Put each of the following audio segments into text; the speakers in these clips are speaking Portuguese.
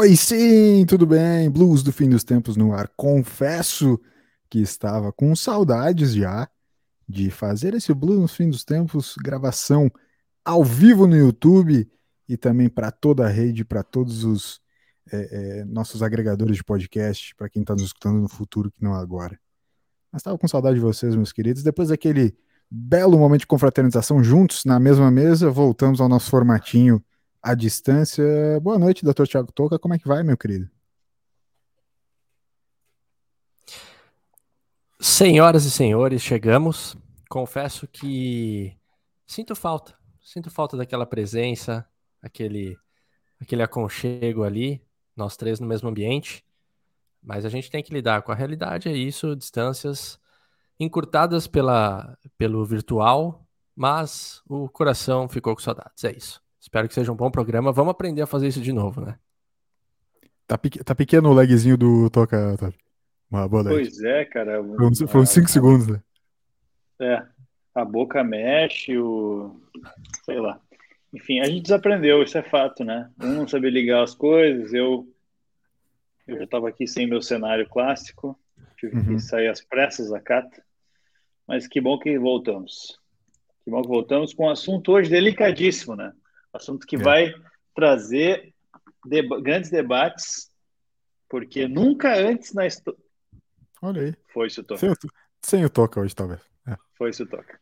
Oi, sim, tudo bem? Blues do fim dos tempos no ar. Confesso que estava com saudades já de fazer esse Blues no fim dos tempos, gravação ao vivo no YouTube e também para toda a rede, para todos os é, é, nossos agregadores de podcast, para quem está nos escutando no futuro, que não agora. Mas estava com saudade de vocês, meus queridos. Depois daquele belo momento de confraternização juntos na mesma mesa, voltamos ao nosso formatinho à distância. Boa noite, doutor Tiago Toca. Como é que vai, meu querido? Senhoras e senhores, chegamos. Confesso que sinto falta. Sinto falta daquela presença, aquele, aquele aconchego ali, nós três no mesmo ambiente. Mas a gente tem que lidar com a realidade, é isso, distâncias encurtadas pela, pelo virtual, mas o coração ficou com saudades, é isso. Espero que seja um bom programa. Vamos aprender a fazer isso de novo, né? Tá, tá pequeno o lagzinho do Toca, Otávio. Uma boa noite. Pois é, cara. Foi uns 5 segundos, né? É. A boca mexe, o. Sei lá. Enfim, a gente desaprendeu, isso é fato, né? Um não sabia ligar as coisas, eu. Eu já estava aqui sem meu cenário clássico, tive uhum. que sair às pressas da cata. Mas que bom que voltamos. Que bom que voltamos com um assunto hoje delicadíssimo, né? Assunto que é. vai trazer deba grandes debates, porque nunca antes na história. Olha aí. Foi isso, Toca. Sem, sem o Toca hoje, talvez. É. Foi isso, Toca.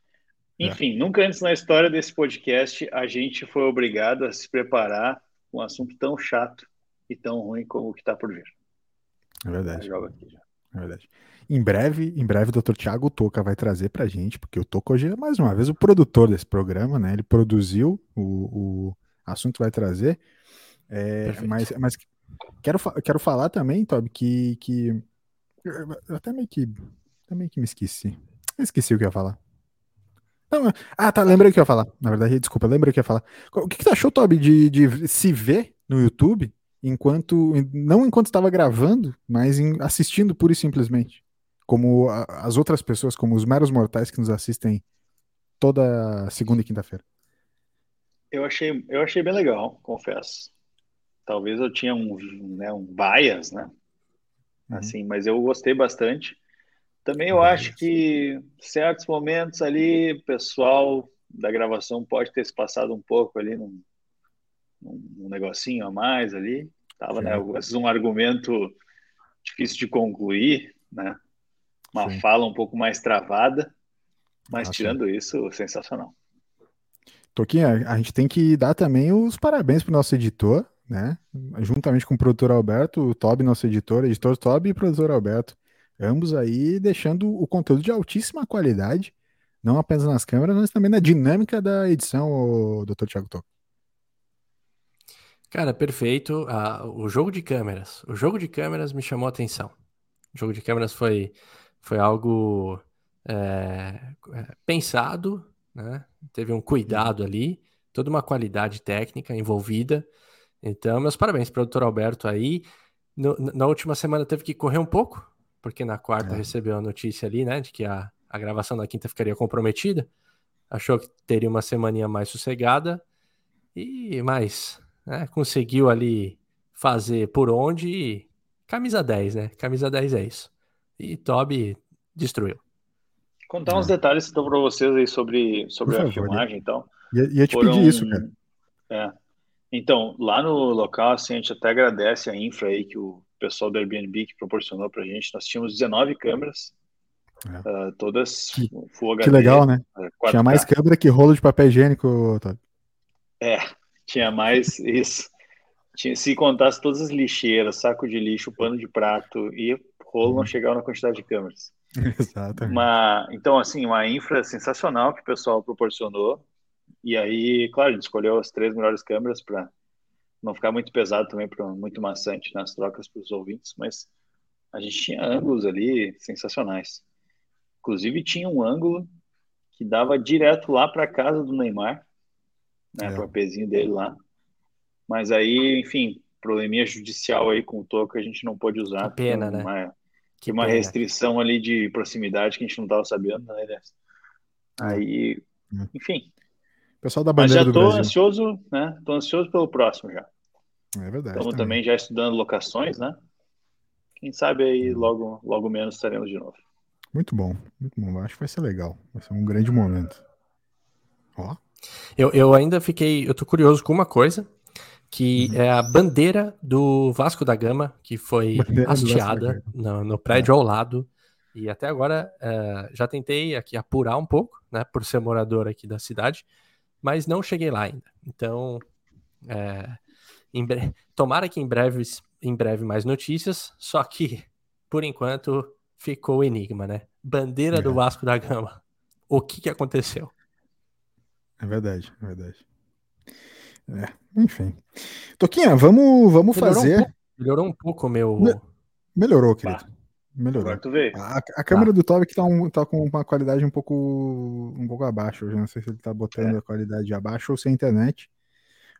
É. Enfim, é. nunca antes na história desse podcast a gente foi obrigado a se preparar um assunto tão chato e tão ruim como o que está por vir. É verdade. É verdade. Em breve, em breve, o Dr. Tiago Toca vai trazer pra gente, porque o Toca hoje é mais uma vez o produtor desse programa, né? Ele produziu o, o assunto vai trazer. É, mas, mas quero, quero falar também, Toby, que, que eu até meio que também que me esqueci. Eu esqueci o que eu ia falar. Não, ah, tá, lembrei o que eu ia falar. Na verdade, desculpa, lembrei o que eu ia falar. O que, que tu achou, Toby, de, de se ver no YouTube enquanto. Não enquanto estava gravando, mas em, assistindo pura e simplesmente? como a, as outras pessoas, como os meros mortais que nos assistem toda segunda e quinta-feira? Eu achei, eu achei bem legal, confesso. Talvez eu tinha um, né, um bias, né? Uhum. Assim, mas eu gostei bastante. Também eu acho que certos momentos ali, o pessoal da gravação pode ter se passado um pouco ali num, num negocinho a mais ali. Tava, né, às vezes um argumento difícil de concluir, né? uma sim. fala um pouco mais travada, mas ah, tirando sim. isso, sensacional. Toquinha, a gente tem que dar também os parabéns para o nosso editor, né? Juntamente com o produtor Alberto, o Toby, nosso editor, editor Toby e produtor Alberto. Ambos aí deixando o conteúdo de altíssima qualidade, não apenas nas câmeras, mas também na dinâmica da edição, o Dr. Thiago Toco. Cara, perfeito. Ah, o jogo de câmeras. O jogo de câmeras me chamou a atenção. O jogo de câmeras foi foi algo é, pensado, né? teve um cuidado ali, toda uma qualidade técnica envolvida. Então, meus parabéns, produtor Alberto aí. No, na última semana teve que correr um pouco, porque na quarta é. recebeu a notícia ali, né, de que a, a gravação da quinta ficaria comprometida. Achou que teria uma semaninha mais sossegada e mais, né, conseguiu ali fazer por onde e camisa 10, né? Camisa 10 é isso e Toby destruiu. Contar uns é. detalhes então para vocês aí sobre, sobre a favor, filmagem, então. Ia, ia te Foram, pedir isso, cara. É. Então, lá no local, assim, a gente até agradece a infra aí que o pessoal do Airbnb que proporcionou pra gente. Nós tínhamos 19 câmeras, é. uh, todas que, Full HD. Que legal, né? 4K. É, tinha mais câmera que rolo de papel higiênico, Otávio. Tinha mais isso. Tinha, se contasse todas as lixeiras, saco de lixo, pano de prato e rolo não uhum. chegava na quantidade de câmeras. Exatamente. Uma, então, assim, uma infra sensacional que o pessoal proporcionou. E aí, claro, a gente escolheu as três melhores câmeras para não ficar muito pesado também, para muito maçante nas trocas para os ouvintes, mas a gente tinha ângulos ali sensacionais. Inclusive, tinha um ângulo que dava direto lá para casa do Neymar, né, é. para o pezinho dele lá. Mas aí, enfim, probleminha judicial aí com o Toco a gente não pôde usar. Que pena, né? Uma, que uma pena. restrição ali de proximidade que a gente não estava sabendo, né? Aí, hum. enfim. Pessoal da bandeira Mas já tô ansioso, né? Tô ansioso pelo próximo já. É verdade. Estamos também. também já estudando locações, né? Quem sabe aí logo, logo menos estaremos de novo. Muito bom, muito bom. Acho que vai ser legal. Vai ser um grande momento. Ó. Eu, eu ainda fiquei. Eu tô curioso com uma coisa. Que uhum. é a bandeira do Vasco da Gama, que foi bandeira hasteada no, no, prédio é. ao lado. E até agora uh, já tentei aqui apurar um pouco, né? Por ser morador aqui da cidade, mas não cheguei lá ainda. Então, é, bre... tomara que em breve, em breve mais notícias, só que, por enquanto, ficou o enigma, né? Bandeira é. do Vasco da Gama. O que, que aconteceu? É verdade, é verdade. É, enfim. Toquinha, vamos, vamos melhorou fazer. Um melhorou um pouco o meu. Me... Melhorou, querido. Bah. Melhorou. A, a câmera ah. do Toby tá, um, tá com uma qualidade um pouco um pouco abaixo. Eu não sei se ele tá botando é. a qualidade abaixo ou se é a internet.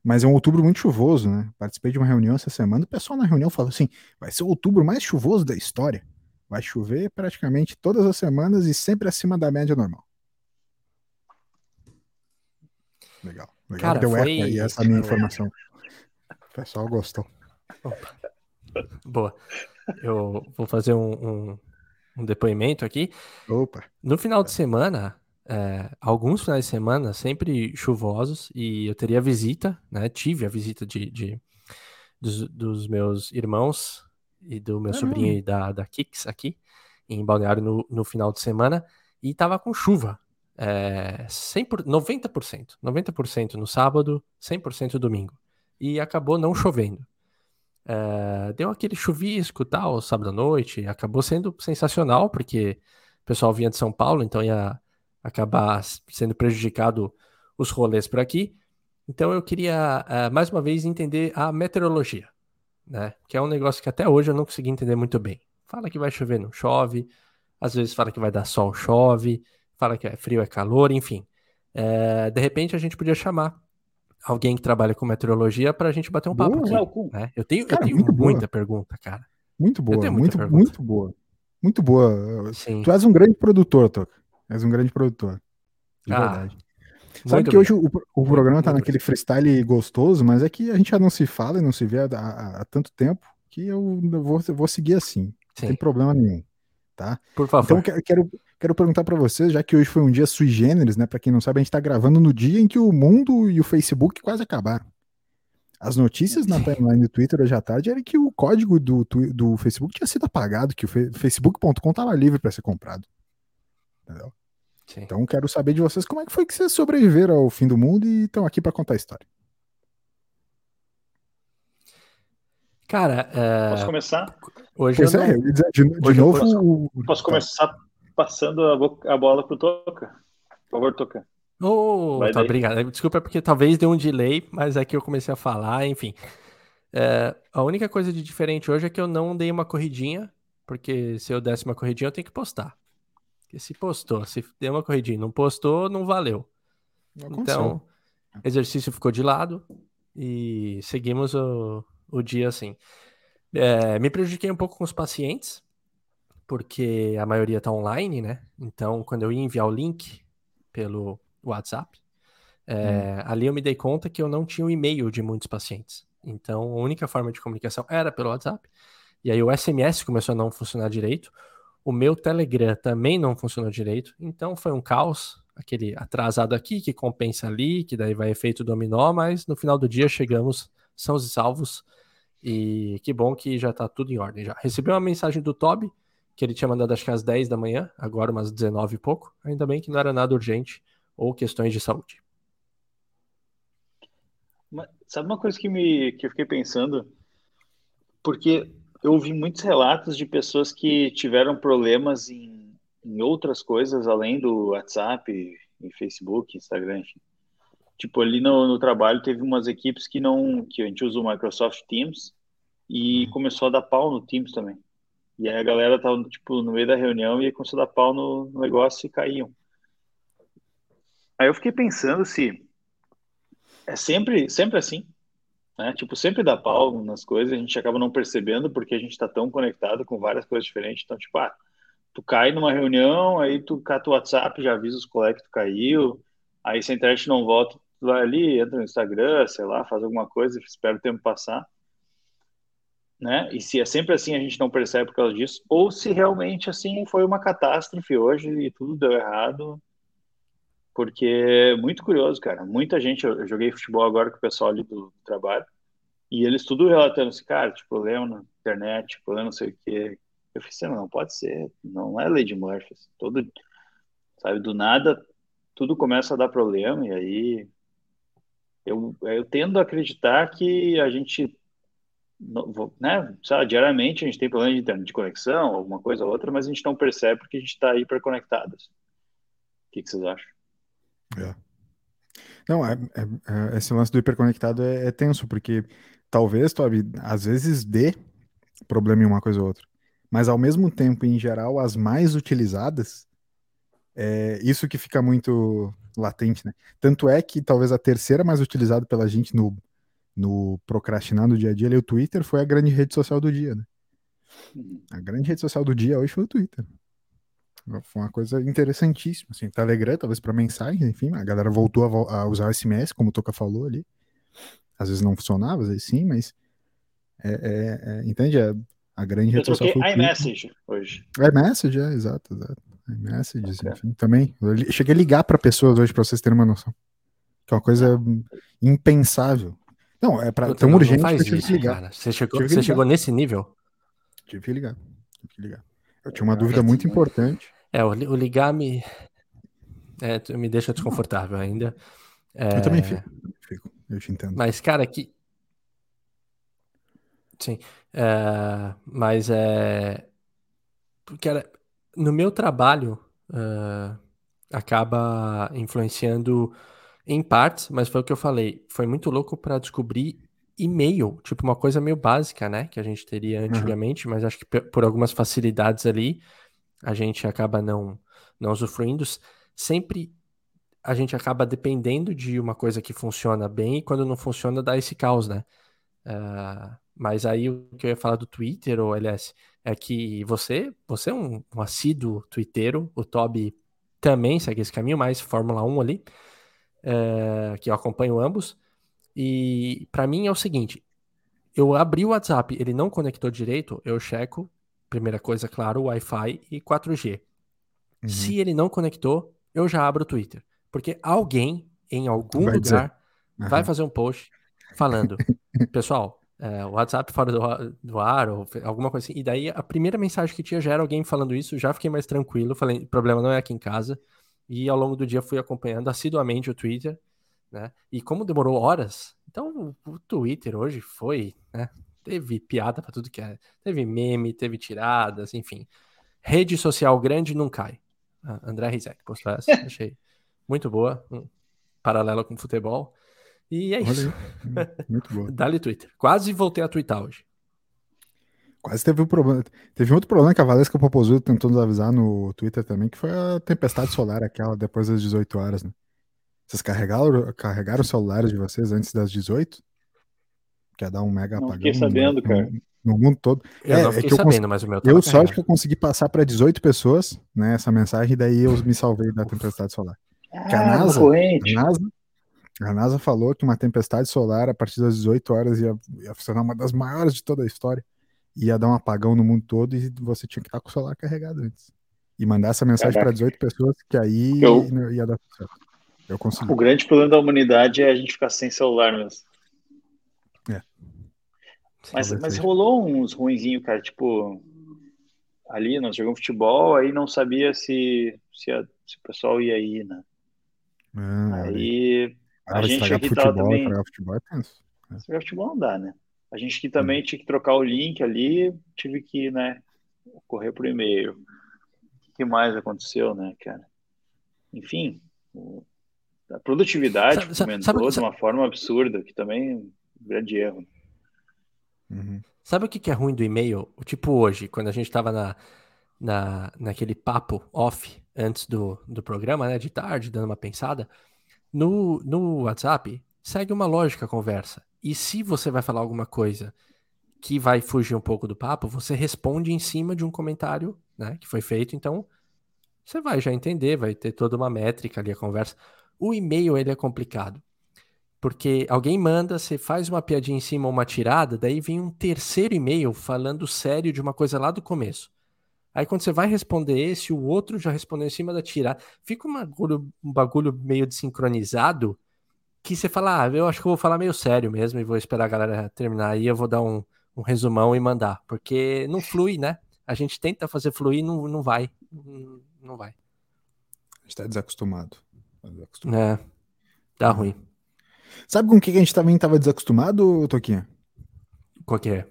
Mas é um outubro muito chuvoso, né? Participei de uma reunião essa semana. O pessoal na reunião falou assim: vai ser o outubro mais chuvoso da história. Vai chover praticamente todas as semanas e sempre acima da média normal. Legal. Legal Cara, deu foi... aí essa minha informação. O pessoal gostou. Opa. Boa. Eu vou fazer um, um, um depoimento aqui. Opa. No final de semana, é, alguns finais de semana sempre chuvosos e eu teria visita, né? Tive a visita de, de dos, dos, meus irmãos e do meu sobrinho e da, da Kix aqui em Balneário no, no final de semana e tava com chuva. É, 100 por, 90%, 90% no sábado, 100% domingo. E acabou não chovendo. É, deu aquele chuvisco tal, sábado à noite, acabou sendo sensacional, porque o pessoal vinha de São Paulo, então ia acabar sendo prejudicado os rolês por aqui. Então eu queria uh, mais uma vez entender a meteorologia, né? Que é um negócio que até hoje eu não consegui entender muito bem. Fala que vai chover, não chove. Às vezes fala que vai dar sol, chove. Fala que é frio, é calor, enfim. É, de repente a gente podia chamar alguém que trabalha com meteorologia para a gente bater um papo boa, aqui. Né? Eu tenho, cara, eu tenho muita boa. pergunta, cara. Muito boa, muito, muito boa. Muito boa. Sim. Tu és um grande produtor, Toca. És um grande produtor. De ah, verdade. Sabe que hoje o, o programa tá naquele freestyle gostoso, mas é que a gente já não se fala e não se vê há, há, há tanto tempo que eu vou, vou seguir assim. Sim. Não tem problema nenhum. Tá? Por favor. Então quero, quero, quero perguntar para vocês, já que hoje foi um dia sui generis, né? Para quem não sabe, a gente tá gravando no dia em que o mundo e o Facebook quase acabaram. As notícias na timeline do Twitter hoje à tarde era que o código do, do Facebook tinha sido apagado, que o facebook.com estava livre para ser comprado. Entendeu? Sim. Então quero saber de vocês como é que foi que vocês sobreviveram ao fim do mundo e estão aqui para contar a história. Cara, uh... posso começar? Hoje pois eu é, não... de, de Hoje novo. Posso, posso começar passando a, a bola pro Toca. Por favor, Toca. Oh, tá, obrigado. Desculpa, é porque talvez deu um delay, mas é que eu comecei a falar, enfim. É, a única coisa de diferente hoje é que eu não dei uma corridinha, porque se eu desse uma corridinha eu tenho que postar. Porque se postou, se deu uma corridinha, não postou, não valeu. Não então, exercício ficou de lado e seguimos o, o dia assim. É, me prejudiquei um pouco com os pacientes, porque a maioria está online, né? Então, quando eu ia enviar o link pelo WhatsApp, é, hum. ali eu me dei conta que eu não tinha o e-mail de muitos pacientes. Então, a única forma de comunicação era pelo WhatsApp. E aí o SMS começou a não funcionar direito. O meu Telegram também não funcionou direito, então foi um caos, aquele atrasado aqui que compensa ali, que daí vai efeito dominó, mas no final do dia chegamos são os salvos e que bom que já tá tudo em ordem já. Recebi uma mensagem do Toby, que ele tinha mandado acho que às 10 da manhã, agora umas 19 e pouco. Ainda bem que não era nada urgente ou questões de saúde. Sabe uma coisa que me que eu fiquei pensando? Porque eu ouvi muitos relatos de pessoas que tiveram problemas em, em outras coisas além do WhatsApp e Facebook, Instagram. Tipo, ali no, no, trabalho teve umas equipes que não. que a gente usa o Microsoft Teams e uhum. começou a dar pau no Teams também. E aí a galera tava, tipo, no meio da reunião e começou a dar pau no, negócio e caíam. Aí eu fiquei pensando se é sempre, sempre assim né? Tipo, sempre dá pau nas coisas, a gente acaba não percebendo porque a gente está tão conectado com várias coisas diferentes. Então, tipo, ah, tu cai numa reunião, aí tu cata o WhatsApp, já avisa os colegas que tu caiu, aí se a internet não volta, tu vai ali, entra no Instagram, sei lá, faz alguma coisa, espera o tempo passar. Né? E se é sempre assim a gente não percebe por causa disso, ou se realmente assim foi uma catástrofe hoje e tudo deu errado. Porque é muito curioso, cara. Muita gente, eu joguei futebol agora com o pessoal ali do trabalho, e eles tudo relatando assim, cara, tipo, problema na internet, problema não sei o quê. Eu falei assim, não pode ser, não é Lady Murphy. Assim, todo, sabe, do nada tudo começa a dar problema, e aí eu, eu tendo a acreditar que a gente né, diariamente a gente tem problema de, de conexão, alguma coisa ou outra, mas a gente não percebe porque a gente está hiperconectados. O que, que vocês acham? É. Não, é, é, é, esse lance do hiperconectado é, é tenso, porque talvez, Toby, às vezes dê problema em uma coisa ou outra. Mas ao mesmo tempo, em geral, as mais utilizadas, é isso que fica muito latente, né? Tanto é que talvez a terceira mais utilizada pela gente no no procrastinar no dia a dia, ali, o Twitter foi a grande rede social do dia, né? Uhum. A grande rede social do dia hoje foi o Twitter. Foi uma coisa interessantíssima, assim, Telegram, talvez para mensagens, enfim, a galera voltou a, a, usar o SMS, como o Toca falou ali. Às vezes não funcionava, às vezes sim, mas é, é, é, entende? É, a grande rede social foi o iMessage hoje. iMessage, é, exato, exato. iMessage, okay. enfim, também. Eu cheguei a ligar para pessoas hoje para vocês terem uma noção. Que é uma coisa impensável. Não, é pra, tão urgente que eu isso, ligar. Cara. Você chegou, você chegou nesse nível? Tive que ligar. Tive que ligar. Eu tinha uma dúvida muito importante. É, o, o ligar me. É, me deixa desconfortável ainda. É... Eu também fico, fico. Eu te entendo. Mas, cara, que. Sim. É... Mas é. Cara, no meu trabalho, uh... acaba influenciando em partes, mas foi o que eu falei. Foi muito louco para descobrir e-mail, tipo uma coisa meio básica, né? Que a gente teria antigamente, uhum. mas acho que por algumas facilidades ali a gente acaba não, não usufruindo. Sempre a gente acaba dependendo de uma coisa que funciona bem e quando não funciona dá esse caos, né? Uh, mas aí o que eu ia falar do Twitter, ou LS, é que você, você é um, um assíduo twitteiro, o Toby também segue esse caminho, mais Fórmula 1 ali é, que eu acompanho ambos. E para mim é o seguinte: eu abri o WhatsApp, ele não conectou direito, eu checo, primeira coisa, claro, Wi-Fi e 4G. Uhum. Se ele não conectou, eu já abro o Twitter. Porque alguém, em algum vai lugar, uhum. vai fazer um post falando: pessoal, é, o WhatsApp fora do, do, ar, ou alguma coisa assim. E daí a primeira mensagem que tinha já era alguém falando isso, já fiquei mais tranquilo. Falei: problema não é aqui em casa. E ao longo do dia fui acompanhando assiduamente o Twitter, né? E como demorou horas, então o Twitter hoje foi, né? Teve piada para tudo que é. Teve meme, teve tiradas, enfim. Rede social grande não cai. André Rizek postou essa, achei muito boa. Um paralelo com futebol. E é isso. Muito boa. Dá-lhe Twitter. Quase voltei a twittar hoje. Quase teve um problema. Teve outro problema que a Valesca Popozuda tentou nos avisar no Twitter também, que foi a tempestade solar, aquela depois das 18 horas, né? Vocês carregaram, carregaram os celulares de vocês antes das 18? Quer dar um mega não apagão? Fiquei sabendo, no, cara. No, no mundo todo. Eu é, não é fiquei é sabendo, mas o meu Eu sorte que eu consegui passar para 18 pessoas, né, essa mensagem, e daí eu me salvei da tempestade solar. Ah, a NASA, a NASA, a NASA falou que uma tempestade solar a partir das 18 horas ia, ia funcionar uma das maiores de toda a história ia dar um apagão no mundo todo e você tinha que estar com o celular carregado antes. E mandar essa mensagem para 18 pessoas que aí eu, ia dar certo. Eu consegui. O grande problema da humanidade é a gente ficar sem celular mesmo. É. Mas, mas rolou uns ruinzinhos, cara. Tipo, ali nós jogamos futebol, aí não sabia se, se, a, se o pessoal ia ir, né? Ah, aí a gente aqui futebol, tava também... Futebol é tenso. É. futebol não dá, né? A gente que também hum. tinha que trocar o link ali, tive que, né, correr por e-mail. O que mais aconteceu, né, cara? Enfim, a produtividade sabe, aumentou sabe, sabe, de uma forma absurda, que também é um grande erro. Uhum. Sabe o que é ruim do e-mail? Tipo hoje, quando a gente estava na, na, naquele papo off antes do, do programa, né, de tarde, dando uma pensada, no, no WhatsApp segue uma lógica a conversa. E se você vai falar alguma coisa que vai fugir um pouco do papo, você responde em cima de um comentário né, que foi feito. Então, você vai já entender, vai ter toda uma métrica ali a conversa. O e-mail ele é complicado. Porque alguém manda, você faz uma piadinha em cima ou uma tirada, daí vem um terceiro e-mail falando sério de uma coisa lá do começo. Aí quando você vai responder esse, o outro já respondeu em cima da tirada. Fica um bagulho, um bagulho meio desincronizado que você fala, ah, eu acho que eu vou falar meio sério mesmo e vou esperar a galera terminar aí, eu vou dar um, um resumão e mandar. Porque não flui, né? A gente tenta fazer fluir e não, não vai. Não, vai. A gente tá desacostumado. Tá desacostumado. É, dá ruim. Sabe com o que a gente também estava desacostumado, Toquinha? Qual que é?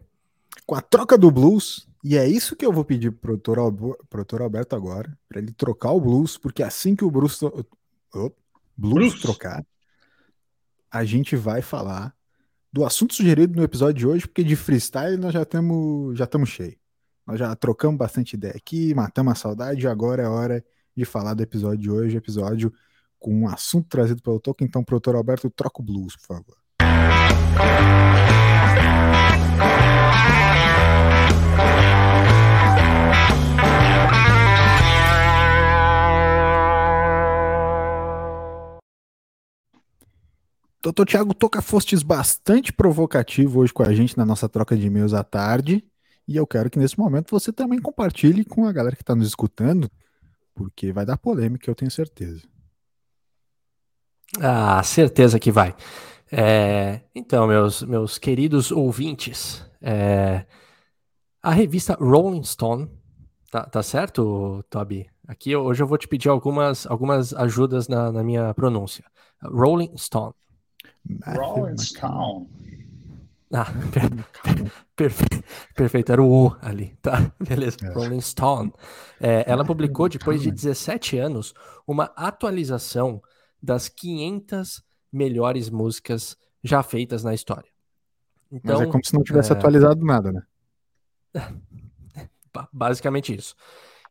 Com a troca do blues. E é isso que eu vou pedir pro produtor, Alberto, produtor Alberto agora, para ele trocar o blues, porque assim que o blues, oh, blues, blues trocar, a gente vai falar do assunto sugerido no episódio de hoje, porque de freestyle nós já estamos já estamos. Nós já trocamos bastante ideia aqui, matamos a saudade e agora é hora de falar do episódio de hoje, episódio com um assunto trazido pelo Tolkien. Então, produtor Alberto, troca o blues, por favor. Doutor Tiago Toca fostes bastante provocativo hoje com a gente na nossa troca de e-mails à tarde. E eu quero que nesse momento você também compartilhe com a galera que está nos escutando, porque vai dar polêmica, eu tenho certeza. Ah, certeza que vai. É, então, meus, meus queridos ouvintes, é, a revista Rolling Stone, tá, tá certo, Toby? Aqui hoje eu vou te pedir algumas, algumas ajudas na, na minha pronúncia. Rolling Stone. Rolling Stone. Ah, per, per, perfeito, era o O ali, tá? Beleza, é. Rolling Stone. É, ela publicou, depois de 17 anos, uma atualização das 500 melhores músicas já feitas na história. Então, Mas é como se não tivesse é... atualizado nada, né? Basicamente isso.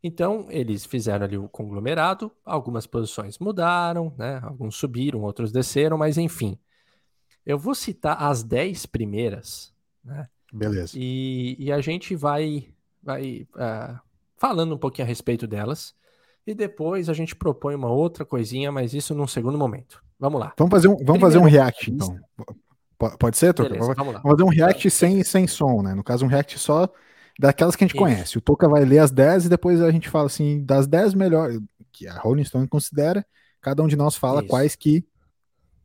Então, eles fizeram ali o conglomerado, algumas posições mudaram, né? Alguns subiram, outros desceram, mas enfim. Eu vou citar as 10 primeiras, né? Beleza. E, e a gente vai, vai uh, falando um pouquinho a respeito delas. E depois a gente propõe uma outra coisinha, mas isso num segundo momento. Vamos lá. Vamos fazer um, vamos fazer um react, então. Pode ser, Toca? Vamos, lá. vamos fazer um react sem, sem som, né? No caso, um react só daquelas que a gente isso. conhece. O Toca vai ler as 10 e depois a gente fala assim, das 10 melhores, que a Rolling Stone considera, cada um de nós fala isso. quais que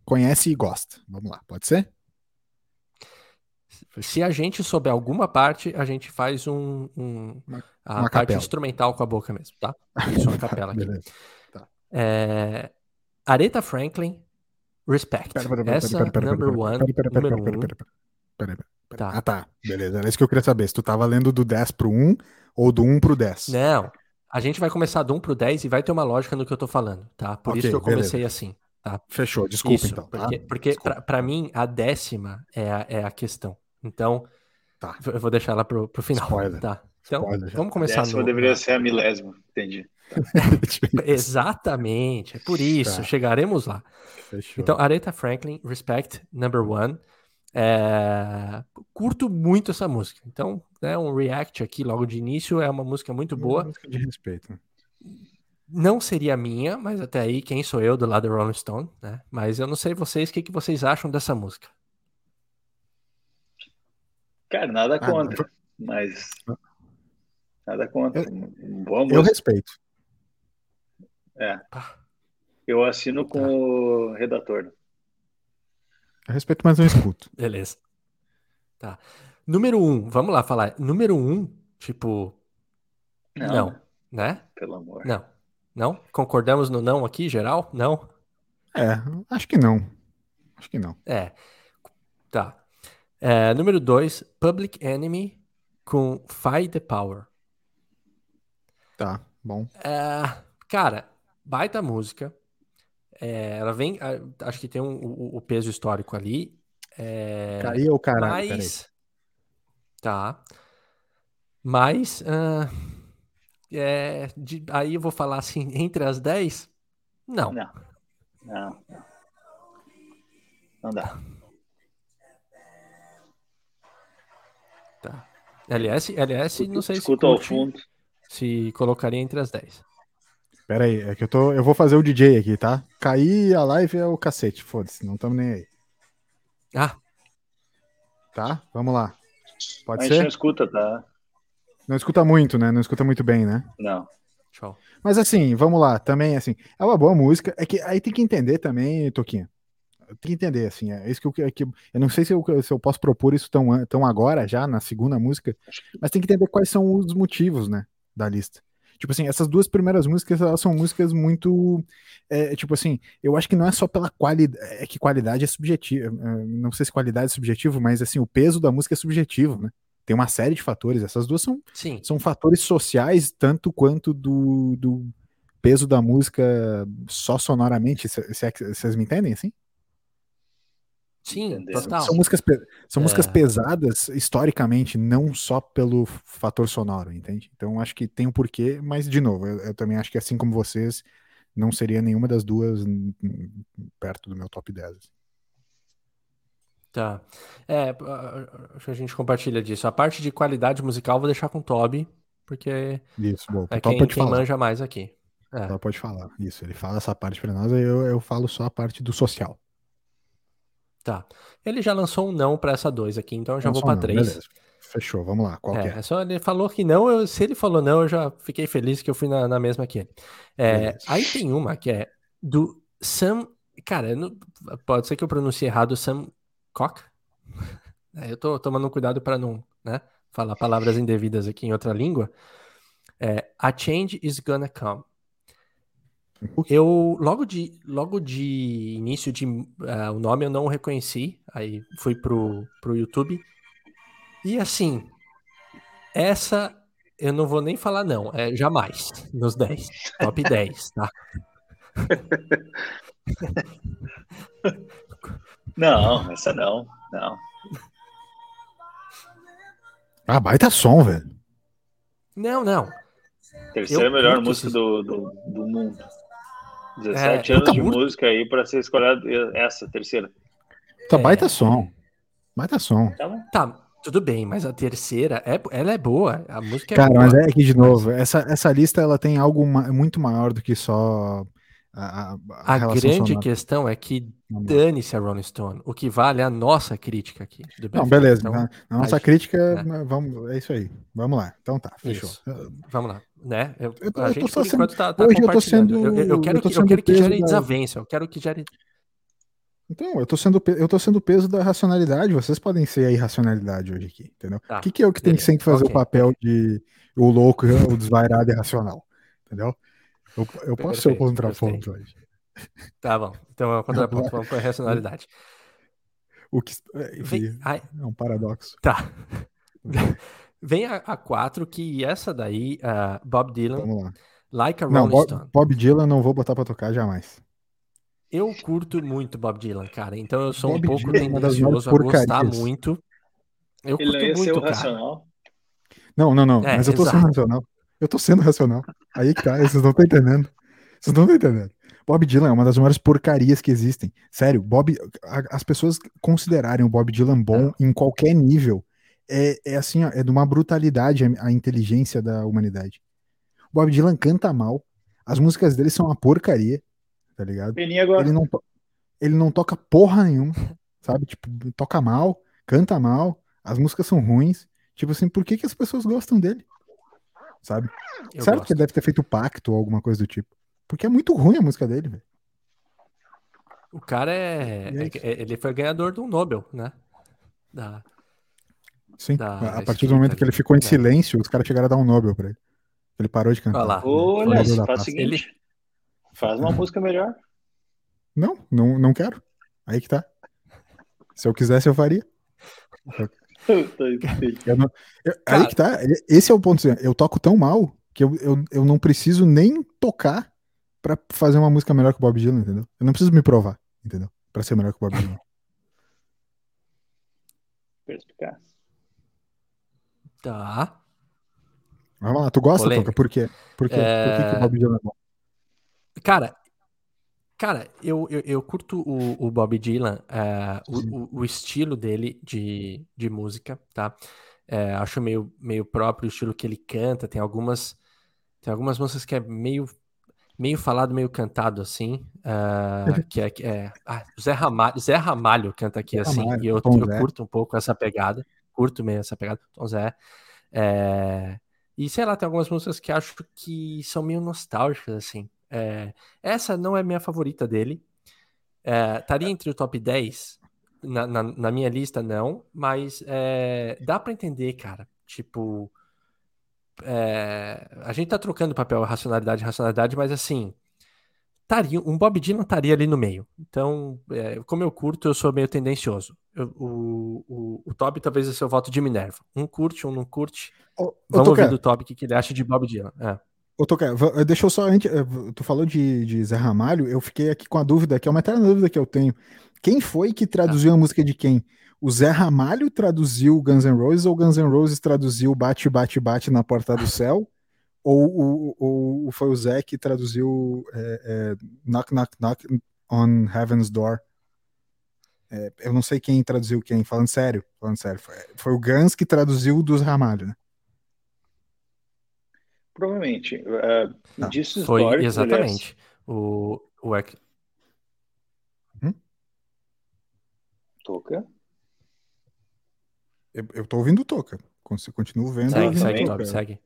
conhece e gosta. Vamos lá, pode ser? Se a gente souber alguma parte, a gente faz um, um a uma parte capela. instrumental com a boca mesmo, tá? Isso uma capela aqui. Tá. É, Aretha Franklin, Respect. Pera, pera, pera, Essa number one, número Tá. Ah, tá. Beleza. Era isso que eu queria saber. Se tu tava lendo do 10 pro 1 ou do 1 pro 10. Não. A gente vai começar do 1 pro 10 e vai ter uma lógica no que eu tô falando, tá? Por okay, isso que eu comecei beleza. assim. Tá? Fechou, desculpa isso, então. Tá? Porque, porque para mim, a décima é a, é a questão. Então, tá. eu vou deixar ela pro, pro final. Spoiler. Tá. Então, Spoiler, vamos começar. Décima no... deveria ser a milésima, entendi. Exatamente, é por isso, tá. chegaremos lá. Fechou. Então, Aretha Franklin, Respect, number one. É... Curto muito essa música. Então, né, um react aqui logo de início é uma música muito boa. Uma música de respeito. Não seria minha, mas até aí quem sou eu do lado do Rolling Stone, né? Mas eu não sei vocês o que, que vocês acham dessa música. Cara, nada ah, contra, ah, mas nada contra. Eu, Boa eu respeito. É. Ah. Eu assino com tá. o redator. Eu respeito, mas não escuto. Beleza. Tá. Número um, vamos lá falar. Número um, tipo. Não, não né? Pelo amor. Não. Não? Concordamos no não aqui, geral? Não? É, acho que não. Acho que não. É. Tá. É, número 2, Public Enemy com Fight the Power. Tá, bom. É, cara, baita música. É, ela vem, acho que tem um, o, o, peso histórico ali. É, Caiu o caralho, mas, Tá. Mas, uh, é, de, aí eu vou falar assim, entre as 10? Não. Não. Não. Não dá. Tá. LS, LS, não sei Escuta se. Escuta ao fundo. Se colocaria entre as 10. Pera aí, é que eu tô. Eu vou fazer o DJ aqui, tá? Cair a live é o cacete, foda-se, não estamos nem aí. Ah. Tá, vamos lá. Pode a ser? gente não escuta, tá? Não escuta muito, né? Não escuta muito bem, né? Não. Tchau. Mas assim, vamos lá, também assim, é uma boa música, é que aí tem que entender também, Toquinha. Tem que entender, assim, é isso que eu, é que, eu não sei se eu, se eu posso propor isso tão, tão agora, já, na segunda música, mas tem que entender quais são os motivos, né, da lista. Tipo assim, essas duas primeiras músicas, elas são músicas muito. É, tipo assim, eu acho que não é só pela qualidade. É que qualidade é subjetiva. É, não sei se qualidade é subjetivo, mas assim, o peso da música é subjetivo, né? Tem uma série de fatores. Essas duas são, Sim. são fatores sociais, tanto quanto do, do peso da música só sonoramente. Vocês me entendem assim? Sim, Entendeu? total. São músicas, são É. músicas pesadas historicamente, não só pelo fator sonoro, entende? Então acho que tem um porquê, mas de novo, eu, eu também acho que assim como vocês, não seria nenhuma das duas perto do meu top 10. Tá. É, acho que a gente compartilha disso. A parte de qualidade musical eu vou deixar com o Toby, porque Isso, bom, é quem, pode quem falar. manja mais aqui. É. Top pode falar. Isso, ele fala essa parte pra nós, aí eu, eu falo só a parte do social. Tá. Ele já lançou um não pra essa dois aqui, então eu já Não vou três. Beleza. Fechou, vamos lá. Qual que É, é? é só ele falou que não, eu- se ele falou não, eu já fiquei feliz que eu fui na, na mesma que ele. É, aí tem uma que é do Sam. Cara, não- pode ser que eu pronuncie errado Sam Cock. É, eu tô tomando cuidado para não né, falar palavras indevidas aqui em outra língua. É, A Change is Gonna Come. Eu, logo de, logo de início de ah, o nome eu não reconheci, aí fui pro, pro YouTube. E assim, essa eu não vou nem falar não, é jamais, nos 10, top 10, tá? Não, essa não. Não. Ah, baita som, velho. Não, não, Terceira Eu melhor música do, do, do mundo. 17 É, anos de muito- música aí pra ser escolhida essa, terceira. Tá É. baita som. Baita som. Tá tá, tudo bem, mas a terceira, é, ela é boa, a música é Cara, boa. mas é que, de novo, essa, essa lista ela tem algo ma- muito maior do que só a, a, A grande questão é que dane-se a Rolling Stone, o que vale é a nossa crítica aqui. Não, beleza. Então, na nossa aí, crítica, né? vamos, é isso aí. Vamos lá. Então tá, fechou. Isso. Vamos lá, né? Eu- Eu tô- a gente, por sendo- tá, tá hoje eu tô sendo- eu, eu- quero eu que, eu quero que gere da- desavença, eu quero que gere... Então, eu tô sendo eu tô sendo o peso da racionalidade, vocês podem ser a irracionalidade hoje aqui, entendeu? Tá, O que, que é o que tem que sempre fazer ok. o papel de o louco, o desvairado e irracional, entendeu? Eu, eu posso ser o Perfeito, contraponto hoje. Tá bom, então é o contraponto, vamos para a racionalidade. O que enfim, Vem, ai, é um paradoxo. tá. Vem a, a 4, que essa daí, ah, Bob Dylan, Vamos lá. Like a Não, Rolling Bob, Stone. Bob Dylan não vou botar pra tocar jamais. Eu curto muito Bob Dylan, cara, então eu sou Bob um pouco é uma das maiores tendencioso a gostar muito. Eu Ele não curto ia ser muito, o cara. racional. Não, não, não. É, mas eu tô sendo exato. racional. Eu tô sendo racional. Aí que tá, vocês não estão entendendo. Vocês não estão entendendo. Bob Dylan é uma das maiores porcarias que existem. Sério, Bob, a- as pessoas considerarem o Bob Dylan bom em qualquer nível é, é assim, ó, é de uma brutalidade a, a inteligência da humanidade. O Bob Dylan canta mal, as músicas dele são uma porcaria, tá ligado? Ele não, ele não toca porra nenhuma, sabe? Tipo, toca mal, canta mal, as músicas são ruins. Tipo assim, por que, que as pessoas gostam dele? Sabe? Eu certo gosto. que ele deve ter feito pacto ou alguma coisa do tipo. Porque é muito ruim a música dele, velho. O cara é, é é- Ele foi ganhador do Nobel, né? Da, Sim. Da a partir do momento que ele ficou em silêncio, os caras chegaram a dar um Nobel pra ele. Ele parou de cantar. Olha lá. Olha, faz o seguinte. Faz uma música melhor. Não, não, não quero. Aí que tá. Se eu quisesse, eu faria. Eu não- eu- aí que tá. Esse é o ponto. assim, Eu toco tão mal que eu, eu, eu não preciso nem tocar pra fazer uma música melhor que o Bob Dylan, entendeu? Eu não preciso me provar, entendeu? Pra ser melhor que o Bob Dylan. Perspicaz. Tá. Vamos lá, tu gosta. Toca? Por quê? Por quê? Por que, que o Bob Dylan é bom? Cara, cara, eu, eu, eu curto o, o Bob Dylan, é, o, o, estilo dele de, de música, tá? É, acho meio, meio próprio o estilo que ele canta. Tem algumas, tem algumas músicas que é meio, meio falado, meio cantado, assim, uh, que é, é ah, Zé, Ramalho, Zé Ramalho canta aqui, Zé assim, Ramalho, e eu, eu curto um pouco essa pegada, curto meio essa pegada, Tom Zé. É, e sei lá, tem algumas músicas que acho que são meio nostálgicas, assim. É, essa não é minha favorita dele. É, estaria entre o top 10. Na, na, na minha lista, não. Mas é, dá para entender, cara. Tipo. É, a gente tá trocando papel racionalidade racionalidade, mas assim. Taria, um Bob Dylan estaria ali no meio. Então, é, como eu curto, eu sou meio tendencioso. Eu, o, o, o Toby talvez é seu voto de Minerva. Um curte, um não curte. Ô, Vamos ouvir do Toby o que, que ele acha de Bob Dylan. É. Ô, Toca, deixa eu só. Antes, tu falou de, de Zé Ramalho, eu fiquei aqui com a dúvida, que é uma eterna dúvida que eu tenho. Quem foi que traduziu ah. a música de quem? O Zé Ramalho traduziu Guns N' Roses ou Guns N' Roses traduziu Bate, Bate, Bate na Porta do Céu? ou, ou, ou foi o Zé que traduziu é, é, Knock, Knock, Knock on Heaven's Door? É, eu não sei quem traduziu quem, falando sério. Falando sério. Foi, foi o Guns que traduziu dos Ramalho, né? Provavelmente. Uh, Não, foi exatamente. O, o hum? Toca. Eu, eu tô ouvindo Toca. Continuo vendo. Segue, segue, Toca. segue.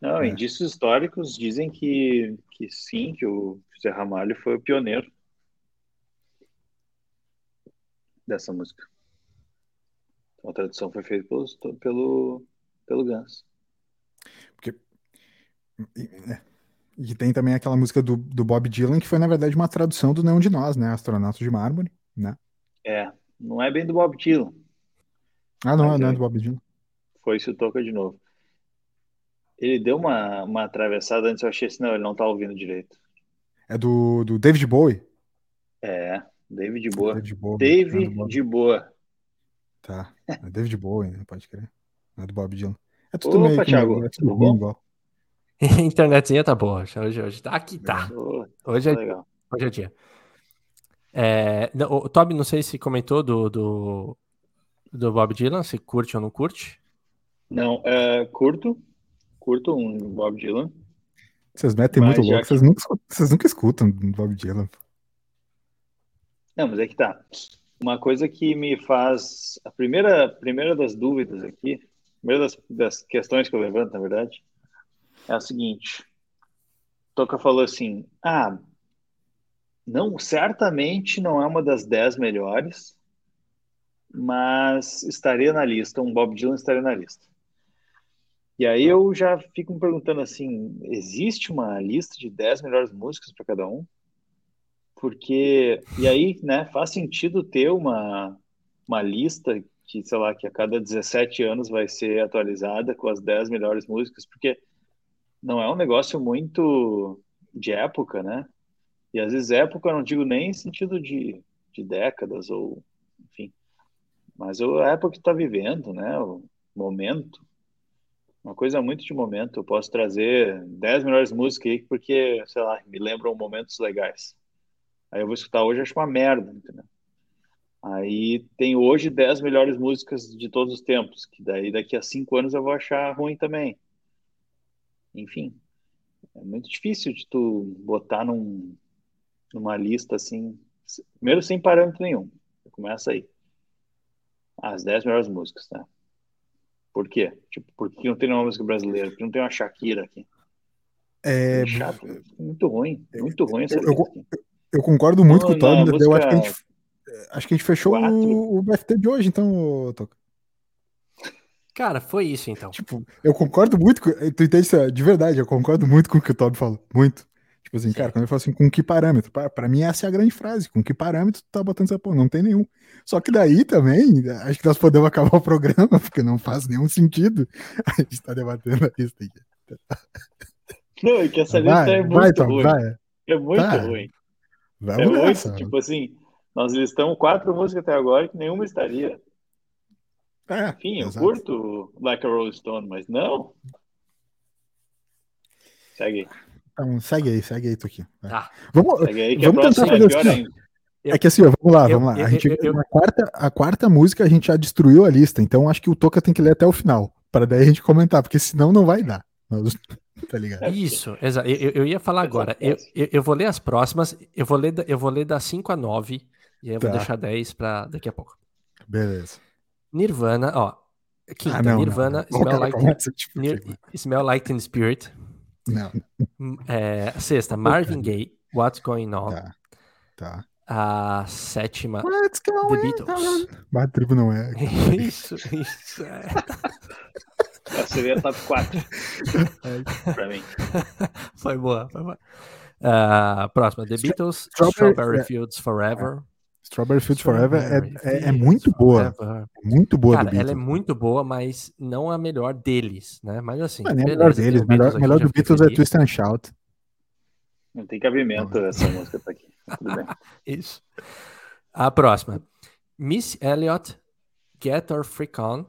Não, é. indícios históricos dizem que, que sim, que o José Ramalho foi o pioneiro dessa música. Então, a tradução foi feita pelo, pelo, pelo Gans. Porque é. E tem também aquela música do, do Bob Dylan, que foi, na verdade, uma tradução do Neon de Nós, né? Astronautas de Mármore, né? É, não é bem do Bob Dylan. Ah, não, não é, é do Bob Dylan. Foi isso toca de novo. Ele deu uma, uma atravessada antes, eu achei assim, não, ele não tá ouvindo direito. É do, do David Bowie? É, David Boa. David Bowie. David é de Boa. Tá, é David Bowie, né? Pode crer. Não é do Bob Dylan. É tudo Opa, meio Thiago, é tudo bom? Igual. Internetzinha tá boa. Hoje, hoje tá aqui, tá. Hoje é, legal. hoje é dia. É, o Toby, não sei se comentou do, do, do Bob Dylan, se curte ou não curte. Não, é, curto. Curto um Bob Dylan. Vocês metem muito louco, que... vocês, nunca, vocês nunca escutam Bob Dylan. Não, mas é que tá. Uma coisa que me faz. A primeira, primeira das dúvidas aqui, primeira das, das questões que eu levanto, na verdade, é o seguinte. Toca falou assim: ah, não, certamente não é uma das dez melhores, mas estaria na lista, um Bob Dylan estaria na lista. E aí eu já fico me perguntando assim, existe uma lista de 10 melhores músicas para cada um? Porque e aí, né, faz sentido ter uma uma lista que, sei lá, que a cada 17 anos vai ser atualizada com as 10 melhores músicas, porque não é um negócio muito de época, né? E às vezes época eu não digo nem em sentido de, de décadas ou enfim, mas a época que está vivendo, né? O momento, uma coisa muito de momento. Eu posso trazer 10 melhores músicas aí porque, sei lá, me lembram momentos legais. Aí eu vou escutar hoje acho uma merda, entendeu? Aí tem hoje 10 melhores músicas de todos os tempos, que daí daqui a 5 anos eu vou achar ruim também enfim, é muito difícil de tu botar num, numa lista assim, primeiro sem parâmetro nenhum. Começa aí. As 10 melhores músicas, tá? Por quê? Tipo, porque não tem nenhuma música brasileira? Porque não tem uma Shakira aqui? É, é chato, muito ruim, muito ruim essa eu, eu, eu concordo muito com o Todd, eu acho que a gente, acho que a gente fechou o, o BFT de hoje, então, Toca. Cara, foi isso então. Tipo, eu concordo muito com. Tu entende isso? De verdade, eu concordo muito com o que o Todd falou. Muito. Tipo assim, Sim. cara, quando ele fala assim, com que parâmetro? Pra, pra mim, essa é a grande frase. Com que parâmetro tu tá botando essa porra? Não tem nenhum. Só que daí também, acho que nós podemos acabar o programa, porque não faz nenhum sentido a gente tá debatendo a lista aqui. Não, é que essa lista vai, é muito vai, Tom, ruim. Vai. É muito tá. ruim. Vamos é nessa, muito, tipo assim, nós listamos quatro músicas até agora que nenhuma estaria. É, Enfim, eu exato. curto Like a Rolling Stone, mas não. Segue aí. Então, segue aí, segue aí, Tuquinho. Tá. Vamos, aí, vamos tentar fazer assim. É que assim, ó, vamos lá, vamos lá. A, gente, eu, a, quarta, a quarta música a gente já destruiu a lista, então acho que o Toca tem que ler até o final, para daí a gente comentar, porque senão não vai dar. Tá ligado? Isso, exato. Eu, eu ia falar agora. Eu, eu, eu, vou ler as próximas. Eu vou ler, eu vou ler das 5 a 9. E aí eu tá. vou deixar 10 pra daqui a pouco. Beleza. Nirvana, ó. Quinta, ah, não, Nirvana, não, não. Smell, like, tipo Nir, Smell Like Teen Spirit. Não. É, sexta, Marvin Gaye, What's Going On. Tá. tá. A sétima, What's The Beatles. Mas tribo não é. isso, isso. É. Essa seria top 4. pra mim. Foi boa, foi boa. Uh, próxima, The Beatles, Strawberry, Strawberry é. Fields Forever. Strawberry Fields Forever é, é, é, muito boa. Forever. Muito boa Cara, ela é muito boa, mas não a melhor deles, né? Mas assim. É a melhor deles. O melhor, melhor do Beatles é Twist and Shout. Não tem cabimento não. essa música tá aqui. Tudo bem. Isso. A próxima. Miss Elliot, Get Or Freak On.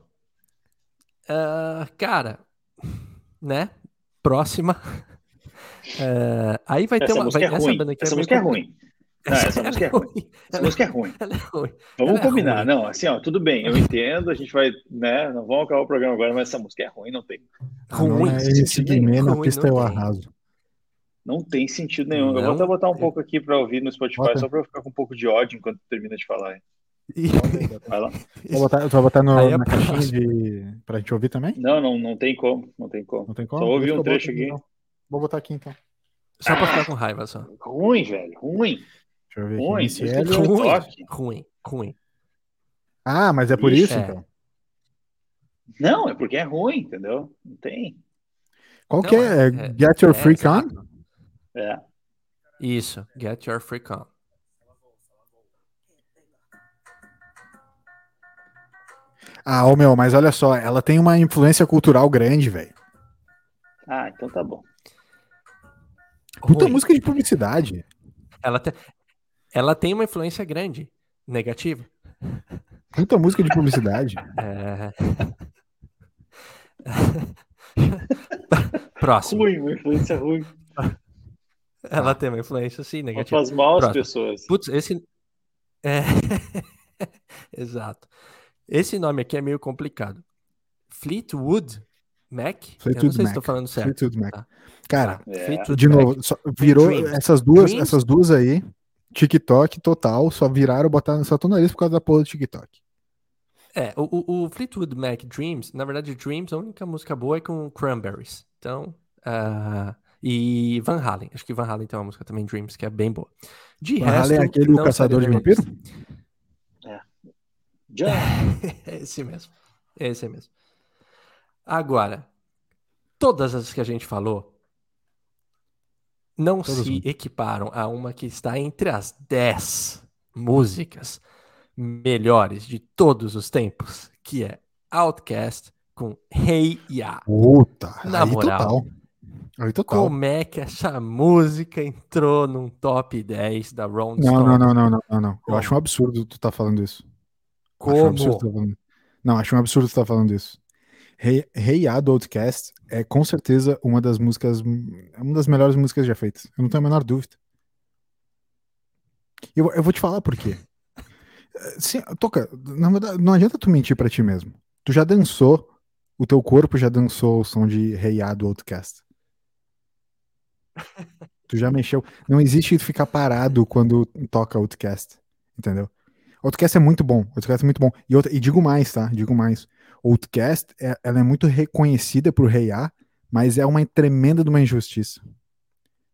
Uh, cara, né? Próxima. Uh, aí vai essa ter uma. Vai, é essa, essa é música é ruim. Não, essa música é ruim. Essa música é ruim. Ela é ruim. Vamos combinar. Não, assim, ó, tudo bem, eu entendo, a gente vai, né, não vamos acabar o programa agora, mas essa música é ruim, não tem. Ruim. Não, é esse Guimê na pista eu arraso. Não tem sentido nenhum. Não, eu vou até botar um pouco aqui para ouvir no Spotify, Bota. só para eu ficar com um pouco de ódio enquanto termina de falar. Vai lá. Vou botar, vai botar no, é na caixinha de... pra gente ouvir também? Não, não, não tem como. Não tem como. Não tem como? Só ouvir um trecho aqui. Então. Vou botar aqui então. Só pra ficar com raiva só. Ruim, velho. Ruim. Deixa eu ver ruim, aqui. É ruim, ruim, ruim. Ah, mas é por Ixi, isso, é. então? Não, é porque é ruim, entendeu? Não tem. Qual Não, que é? é? é Get Your é, Freak On? É. Isso, Get Your Freak On. Ah, ô meu, mas olha só, ela tem uma influência cultural grande, velho. Ah, então tá bom. Puta Ruim. música de publicidade. Ela, te... ela tem uma influência grande, negativa. Puta música de publicidade. É... Próximo. Ruim, uma influência ruim. Ela tem uma influência, sim, negativa. Ela faz mal às pessoas. Putz, esse. É... Exato. Esse nome aqui é meio complicado. Fleetwood Mac? Fleetwood Eu não sei Mac. se estou falando certo. Fleetwood Mac. Tá. Cara, é. de novo, só, virou essas duas, essas duas aí, TikTok total, só viraram, botaram, só estão na lista por causa da porra do TikTok. É, o, o, Fleetwood Mac Dreams, na verdade, Dreams, a única música boa é com Cranberries. Então, uh, e Van Halen. Acho que Van Halen tem uma música também, Dreams, que é bem boa. De Van resto, Halen é aquele caçador de vampiro? É. é esse mesmo. É esse mesmo. Agora, todas as que a gente falou não Todos se equiparam a uma que está entre as 10 músicas melhores de todos os tempos, que é Outcast com Hey Ya. Puta, Na moral, total. Aí total. como é que essa música entrou num top 10 da Rolling Stone? Não, não, não, não, não, não. Eu acho um absurdo tu tá falando isso. Como? Acho um tá não, acho um absurdo tu tá falando isso. Hey, do Outcast é com certeza uma das músicas, uma das melhores músicas já feitas. Eu não tenho a menor dúvida. Eu, eu vou te falar por quê. Sim, toca, verdade, não adianta tu mentir para ti mesmo. Tu já dançou, o teu corpo já dançou o som de Hey Outcast. tu já mexeu. Não existe ficar parado quando toca Outcast, entendeu? Outcast é muito bom, Outcast é muito bom. E, outra, e digo mais, tá? Digo mais. Outcast, é, ela é muito reconhecida por Rei A, mas é uma tremenda de uma injustiça.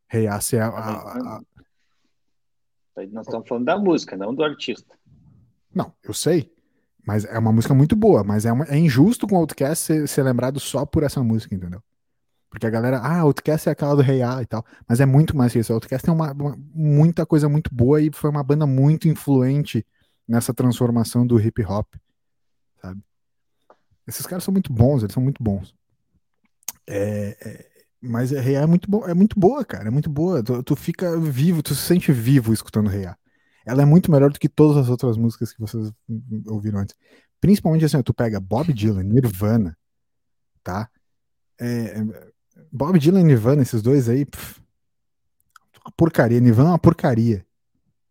Rei A, se é a, a, a... Nós estamos falando da música, não do artista. Não, eu sei. Mas é uma música muito boa, mas é, uma, é injusto com o Outcast ser, ser, lembrado só por essa música, entendeu? Porque a galera, ah, Outcast é aquela do Rei A e tal, mas é muito mais que isso. O Outcast tem uma, uma, muita coisa muito boa e foi uma banda muito influente nessa transformação do hip hop, sabe? Esses caras são muito bons, eles são muito bons. É, é, mas a Real é muito, bom, é muito boa, cara. É muito boa. Tu, tu, fica vivo, tu se sente vivo escutando Real. Ela é muito melhor do que todas as outras músicas que vocês ouviram antes. Principalmente assim, tu pega Bob Dylan, Nirvana, tá? É, é Bob Dylan e Nirvana, esses dois aí, uma porcaria. Nirvana é uma porcaria,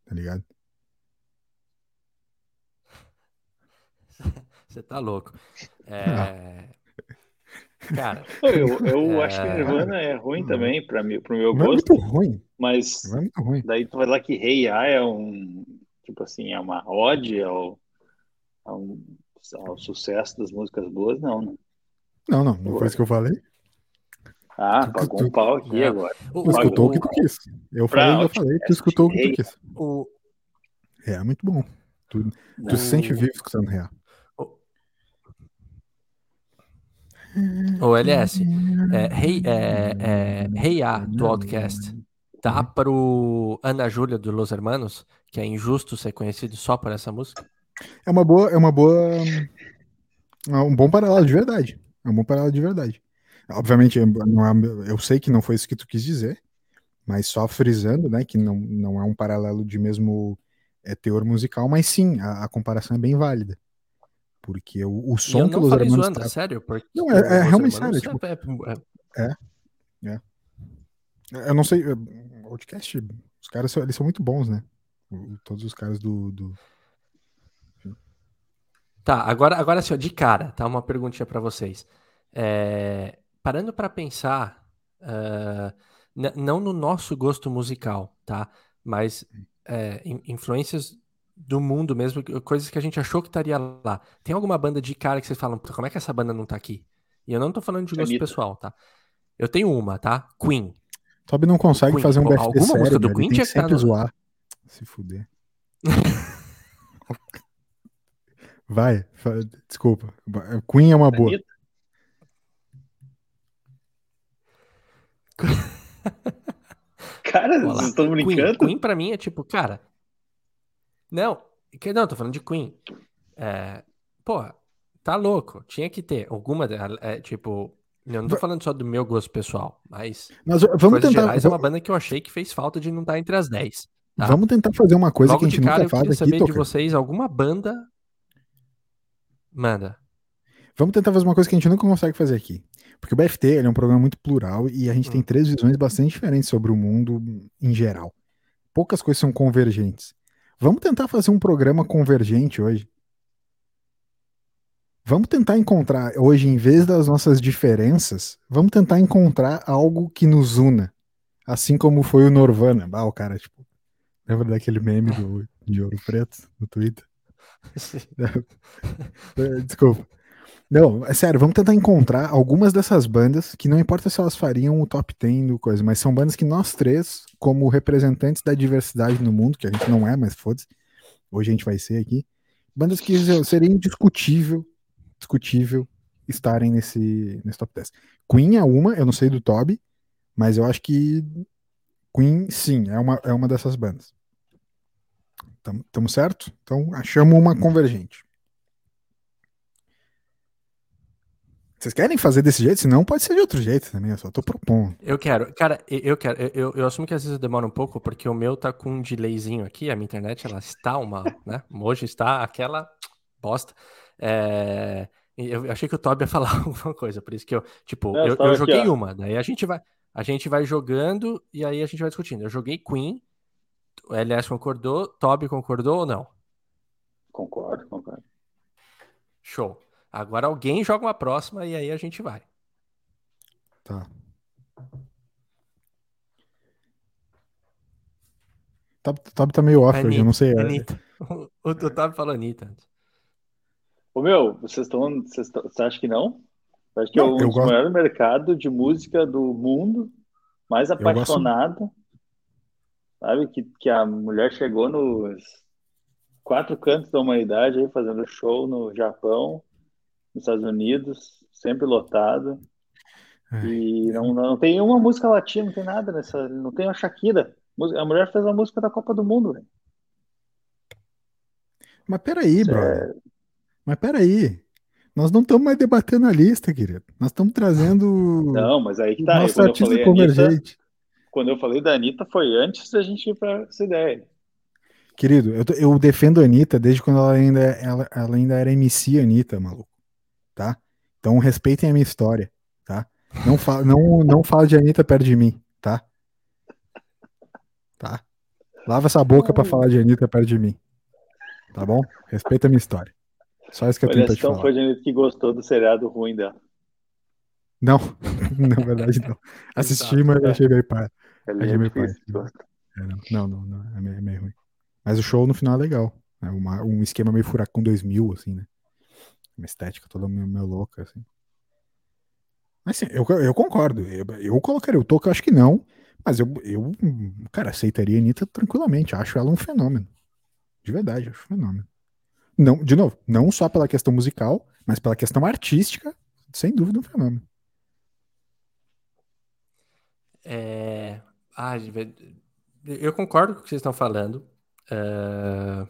tá ligado? Você tá louco. É... Cara, eu, eu é... acho que Nirvana é ruim também, para mim, pro meu não gosto. É muito ruim. Mas não é muito ruim. daí tu vai lá que Rei hey A é um tipo assim, é uma ode ao, ao, ao, sucesso das músicas boas, não, né? Não, não, não foi isso que eu falei. Ah, tu, pagou tu, um pau aqui é. agora. Tu escutou o que tu quis. Eu falei, eu falei, tu escutou o que tu quis. O... É, muito bom. Tu, tu se sente vivo escutando real. O LS, é, Rei é, é, hey A do Outcast tá pro Ana Júlia do Los Hermanos, que é injusto ser conhecido só por essa música? É uma boa, é uma boa, é um bom paralelo de verdade. É um bom paralelo de verdade. Obviamente, é, eu sei que não foi isso que tu quis dizer, mas só frisando, né, que não, não é um paralelo de mesmo é, teor musical, mas sim, a, a comparação é bem válida. Porque o, o som que os hermanos zoando, sério? Porque não, é, é realmente sério. Tipo, é, é, é, Eu não sei, podcast, os caras eles são muito bons, né? Todos os caras do. do... Tá, agora, agora assim, ó, de cara, tá? Uma perguntinha para vocês. É, parando para pensar, uh, não no nosso gosto musical, tá? Mas é, influências do mundo mesmo, coisas que a gente achou que estaria lá. Tem alguma banda de cara que vocês falam, como é que essa banda não tá aqui? E eu não tô falando de gosto Anitta. pessoal, tá? Eu tenho uma, tá? Queen. Toby não consegue Queen. fazer um BFT Alguma sério, música do Queen tinha que estar no... zoar. Se fuder. Vai, desculpa. Queen é uma boa. cara, vocês estão brincando? Queen, Queen pra mim é tipo, cara, não, que, não, tô falando de Queen. É, pô, tá louco. Tinha que ter alguma, é, tipo, eu não tô falando só do meu gosto pessoal, mas, mas vamos tentar. Gerais, é uma banda que eu achei que fez falta de não estar entre as 10. Tá? Vamos tentar fazer uma coisa Logo que a gente cara, nunca faz aqui, saber Toca. de vocês alguma banda manda. Vamos tentar fazer uma coisa que a gente nunca consegue fazer aqui. Porque o BFT é um programa muito plural e a gente hum. tem três visões bastante diferentes sobre o mundo em geral. Poucas coisas são convergentes. Vamos tentar fazer um programa convergente hoje. Vamos tentar encontrar hoje, em vez das nossas diferenças, vamos tentar encontrar algo que nos una. Assim como foi o Norvana. Ah, o cara, tipo, lembra daquele meme do, de ouro preto no Twitter? Desculpa. Não, é sério, vamos tentar encontrar algumas dessas bandas que não importa se elas fariam o top 10 do coisa, mas são bandas que nós três, como representantes da diversidade no mundo, que a gente não é, mas foda-se, hoje a gente vai ser aqui, bandas que seria indiscutível, discutível estarem nesse, nesse top 10. Queen é uma, eu não sei do Toby, mas eu acho que Queen, sim, é uma, é uma dessas bandas. Estamos certo? Então, achamos uma convergente. Vocês querem fazer desse jeito? Senão pode ser de outro jeito também, eu só tô propondo. Eu quero, cara, eu quero, eu, eu assumo que às vezes demora um pouco, porque o meu tá com um delayzinho aqui, a minha internet, ela está uma, né, hoje está aquela bosta. É, eu achei que o Toby ia falar alguma coisa, por isso que eu, tipo, é, eu, eu joguei aqui, uma, daí a gente vai, a gente vai jogando e aí a gente vai discutindo. Eu joguei Queen, o LS concordou, Toby concordou ou não? Concordo, concordo. Show. Agora alguém joga uma próxima e aí a gente vai. Tá. O Tab tá meio off Anitta, hoje, eu não sei. É. Anitta. O, o Tab falou Anitta. Ô meu, vocês estão. Você acha que não? Você acha que não, é o maior mercado de música do mundo, mais apaixonado. Sabe? Que, que a mulher chegou nos quatro cantos da humanidade aí, fazendo show no Japão nos Estados Unidos, sempre lotado. É. E não, não tem uma música latina, não tem nada nessa. Não tem a Shakira. A mulher fez a música da Copa do Mundo, velho. Mas peraí, bro. É... Mas peraí. Nós não estamos mais debatendo a lista, querido. Nós estamos trazendo. Não, mas aí que tá. Nosso artista convergente. Anitta, quando eu falei da Anitta, foi antes da gente ir para essa ideia. Querido, eu, eu defendo a Anitta desde quando ela ainda, ela, ela ainda era MC Anitta, maluco tá? Então respeitem a minha história, tá? Não, fa não, não fala de Anitta perto de mim, tá? Tá? Lava essa boca para falar de Anitta perto de mim. Tá bom? Respeita a minha história. Só isso que eu tenho pra te falar. foi de Anitta que gostou do seriado ruim dela. Não, na verdade não. Assisti, mas achei meio pai. Achei meio pai. É, não, não, não, é meio, é meio ruim. Mas o show no final é legal. É uma, um esquema meio furacão 2000, assim, né? Uma estética toda meio, meio louca, assim. Mas sim, eu, eu concordo. Eu, eu colocaria o Toca, acho que não. Mas eu, eu, cara, aceitaria a Anitta tranquilamente. Acho ela um fenômeno. De verdade, acho um fenômeno. Não, de novo, não só pela questão musical, mas pela questão artística, sem dúvida um fenômeno. É... Ah, eu concordo com o que vocês estão falando. É...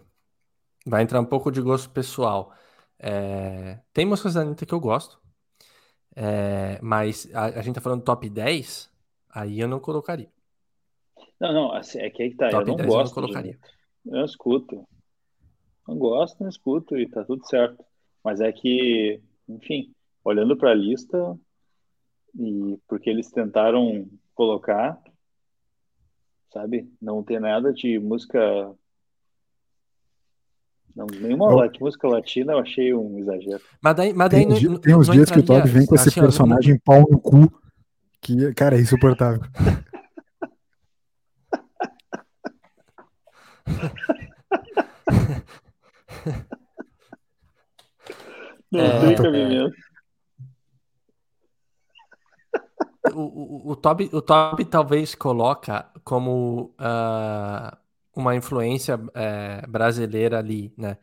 Vai entrar um pouco de gosto pessoal. É... Tem músicas da Anitta que eu gosto, é... mas a, a, gente tá falando top 10, aí eu não colocaria. Não, não, assim, é que aí tá. Top eu não 10 gosto. Eu não colocaria. De... Eu escuto. Não gosto, não escuto e tá tudo certo. Mas é que, enfim, olhando para a lista, e porque eles tentaram colocar, sabe? Não tem nada de música. Não, nenhuma oh. música latina eu achei um exagero. Mas daí, mas daí tem, não, tem uns dias que o Todd vem com esse assim, personagem não... pau no cu, que, cara, é insuportável. Não é, tem cabimento. o, o, o, Toby, o Toby talvez coloca como uh, uma influência uh, brasileira ali, né?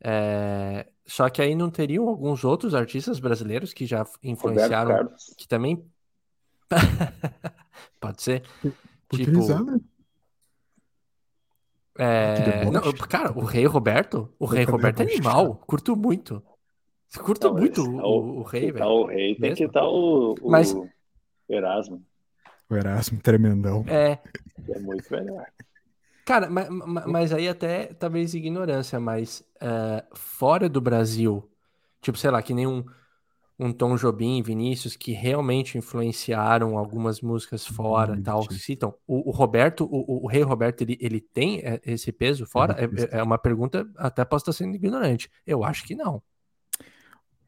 Uh, só que aí não teriam alguns outros artistas brasileiros que já influenciaram, que também pode ser, tipo, é, não, cara, o Rei Roberto, o Rei Roberto é animal, curto muito. Curto não, muito o, o, o, Rei, velho. O Rei tem que estar o, o, Mas, Erasmo. O Erasmo tremendão. É. É muito melhor. Cara, mas, mas aí até talvez ignorância, mas uh, fora do Brasil, tipo, sei lá, que nem um, um Tom Jobim, Vinícius, que realmente influenciaram algumas músicas fora e tal, citam. O, o Roberto, o, o, Rei Roberto, ele, ele tem é, esse peso fora? É, é uma pergunta, até posso estar sendo ignorante. Eu acho que não.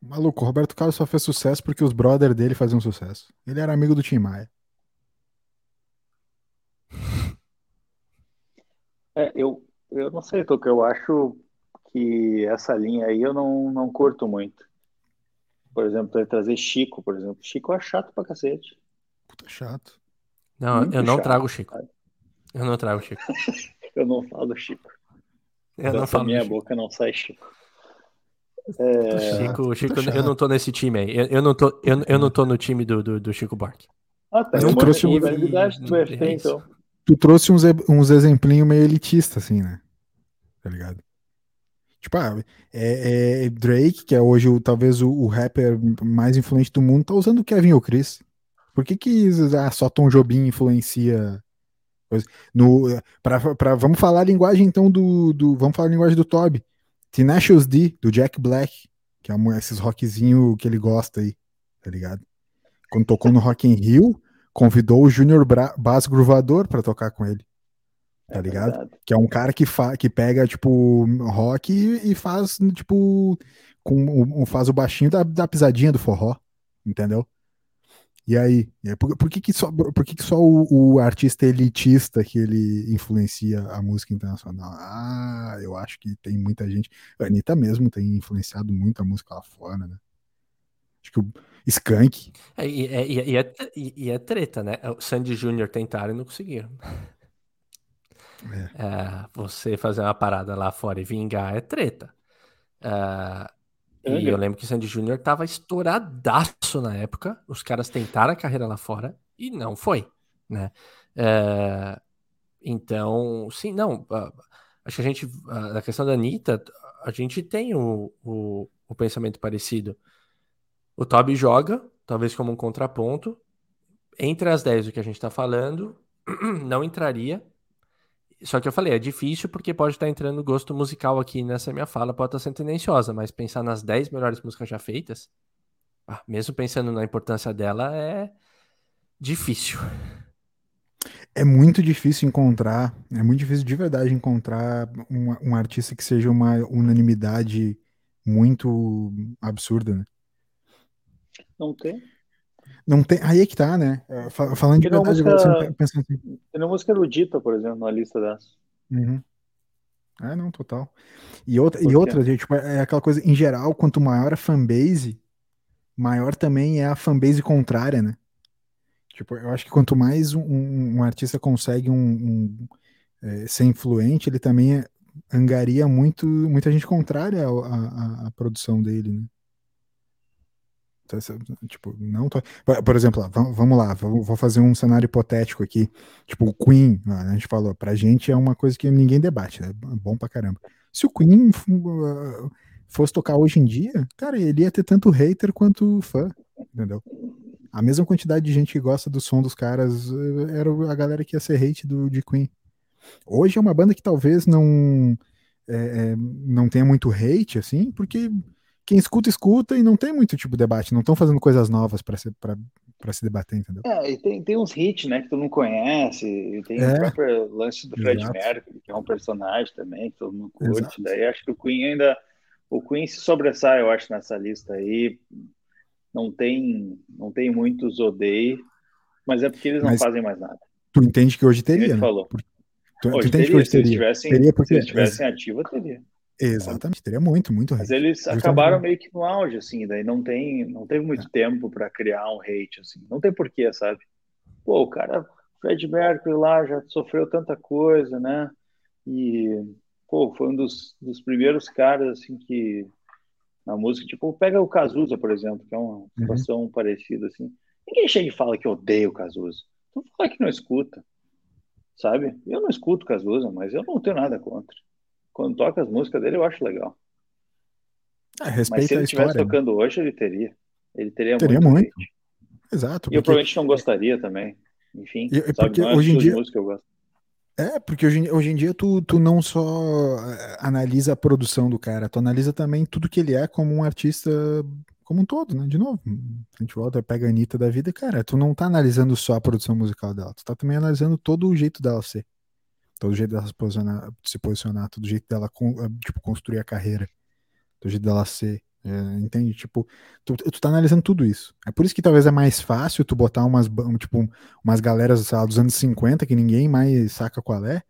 Maluco, o Roberto Carlos só fez sucesso porque os brothers dele faziam sucesso. Ele era amigo do Tim Maia. É, eu, eu não sei, Toco, eu acho que essa linha aí eu não, não curto muito. Por exemplo, trazer Chico, por exemplo. Chico é chato pra cacete. Puta chato. Não, muito eu não chato, trago Chico. Sabe? Eu não trago Chico. eu não falo Chico. Eu não falo minha Chico. boca não sai Chico. É... Chico, Chico eu não tô nesse time aí. Eu, eu, não, tô, eu, eu não tô no time do, do, do Chico Buarque. Ah, tá. Eu trouxe um... do FT, então. Tu trouxe uns, uns exemplinhos meio elitistas, assim, né? Tá ligado? Tipo, ah, é, é, Drake, que é hoje o, talvez o, o, rapper mais influente do mundo, tá usando o Kevin ou Chris. Por que que ah, só Tom Jobim influencia no, pra, pra, vamos falar a linguagem então do, do vamos falar a linguagem do Toby Tenacious D, do Jack Black, que é esses rockzinho que ele gosta aí, tá ligado? Quando tocou no Rock in Rio, convidou o Junior Bass Gruvador pra tocar com ele. Tá é ligado? Verdade. Que é um cara que, fa que pega, tipo, rock e, e faz, tipo, com, faz o baixinho da, da pisadinha do forró, entendeu? E aí, por, por, que, que só, por que, que só o, o, artista elitista que ele influencia a música internacional? Ah, eu acho que tem muita gente. A Anitta mesmo tem influenciado muito a música lá fora, né? Acho que o Skank. É, e, é, e, é, e, é, treta, né? O Sandy Júnior tentaram e não conseguiram. É. é. você fazer uma parada lá fora e vingar é treta. Uh, e eu lembro que o Sandy Júnior tava estouradaço na época. Os caras tentaram a carreira lá fora e não foi, né? É, então, sim, não. Acho que a gente, na questão da Anitta, a gente tem o, o, o pensamento parecido. O Toby joga, talvez como um contraponto. Entre as 10 do que a gente tá falando, não entraria só que eu falei, é difícil porque pode estar entrando gosto musical aqui nessa minha fala, pode estar sendo tendenciosa, mas pensar nas 10 melhores músicas já feitas, ah, mesmo pensando na importância dela, é difícil. É muito difícil encontrar, é muito difícil de verdade encontrar um, um artista que seja uma unanimidade muito absurda, né? Não tem. Não tem, aí é que tá, né? É, falando de verdade, música, pensando assim. Tem uma música erudita, por exemplo, na lista dessa. Uhum. É, não, total. E outra, e outra gente, tipo, é aquela coisa, em geral, quanto maior a fanbase, maior também é a fanbase contrária, né? Tipo, eu acho que quanto mais um, um, um artista consegue um, um é, ser influente, ele também é, angaria muito, muita gente contrária à, produção dele, né? Então, tipo, não tô... Por exemplo, vamos lá, vou fazer um cenário hipotético aqui. Tipo, o Queen, a gente falou, pra gente é uma coisa que ninguém debate? É bom pra caramba. Se o Queen uh, fosse tocar hoje em dia, cara, ele ia ter tanto hater quanto fã, entendeu? A mesma quantidade de gente que gosta do som dos caras uh, era a galera que ia ser hate do, de Queen. Hoje é uma banda que talvez não é, é, não tenha muito hate, assim, porque quem escuta, escuta e não tem muito tipo de debate, não estão fazendo coisas novas para se, se debater, entendeu? É, e tem, tem uns hits, né, que tu não conhece, tem é, o próprio lance do Fred Mercury, que é um personagem também, que todo mundo curte, exato. daí acho que o Queen ainda, o Queen se sobressai, eu acho, nessa lista aí, não tem, não tem muitos odeio, mas é porque eles não mas fazem mais nada. Tu entende que hoje teria, ele né? falou. Por, tu, hoje tu entende teria, que hoje teria. Se eles estivessem, teria porque, se eles estivessem ativa, teria. Exatamente, teria muito, muito hate. Mas eles Justamente. acabaram meio que no auge, assim, daí não tem, não teve muito é. tempo para criar um hate, assim, não tem porquê, sabe? Pô, o cara, Fred Mercury lá já sofreu tanta coisa, né? E, pô, foi um dos, dos primeiros caras, assim, que na música, tipo, pega o Cazuza, por exemplo, que é uma uhum. situação uhum. parecida, assim. Ninguém chega e fala que odeia o Cazuza. Tu fala que não escuta, sabe? Eu não escuto Cazuza, mas eu não tenho nada contra quando toca as músicas dele, eu acho legal. É, Mas se ele estivesse né? tocando hoje, ele teria. Ele teria, teria muito. muito. Exato. E eu provavelmente não gostaria também. Enfim, e, sabe, porque é hoje em dia música eu gosto. É, porque hoje, hoje em dia tu, tu não só eh, analisa a produção do cara, tu analisa também tudo que ele é como um artista como um todo, né? De novo, a gente volta, pega a Anitta da vida, cara, tu não tá analisando só a produção musical dela, tu tá também analisando todo o jeito dela ser todo jeito dela se posicionar, se posicionar todo jeito dela eh, tipo, construir a carreira, todo jeito dela ser. É, entende? Tipo, tu, tu tá analisando tudo isso. É por isso que talvez é mais fácil tu botar umas, tipo, umas galeras lá, dos anos 50 que ninguém mais saca qual é,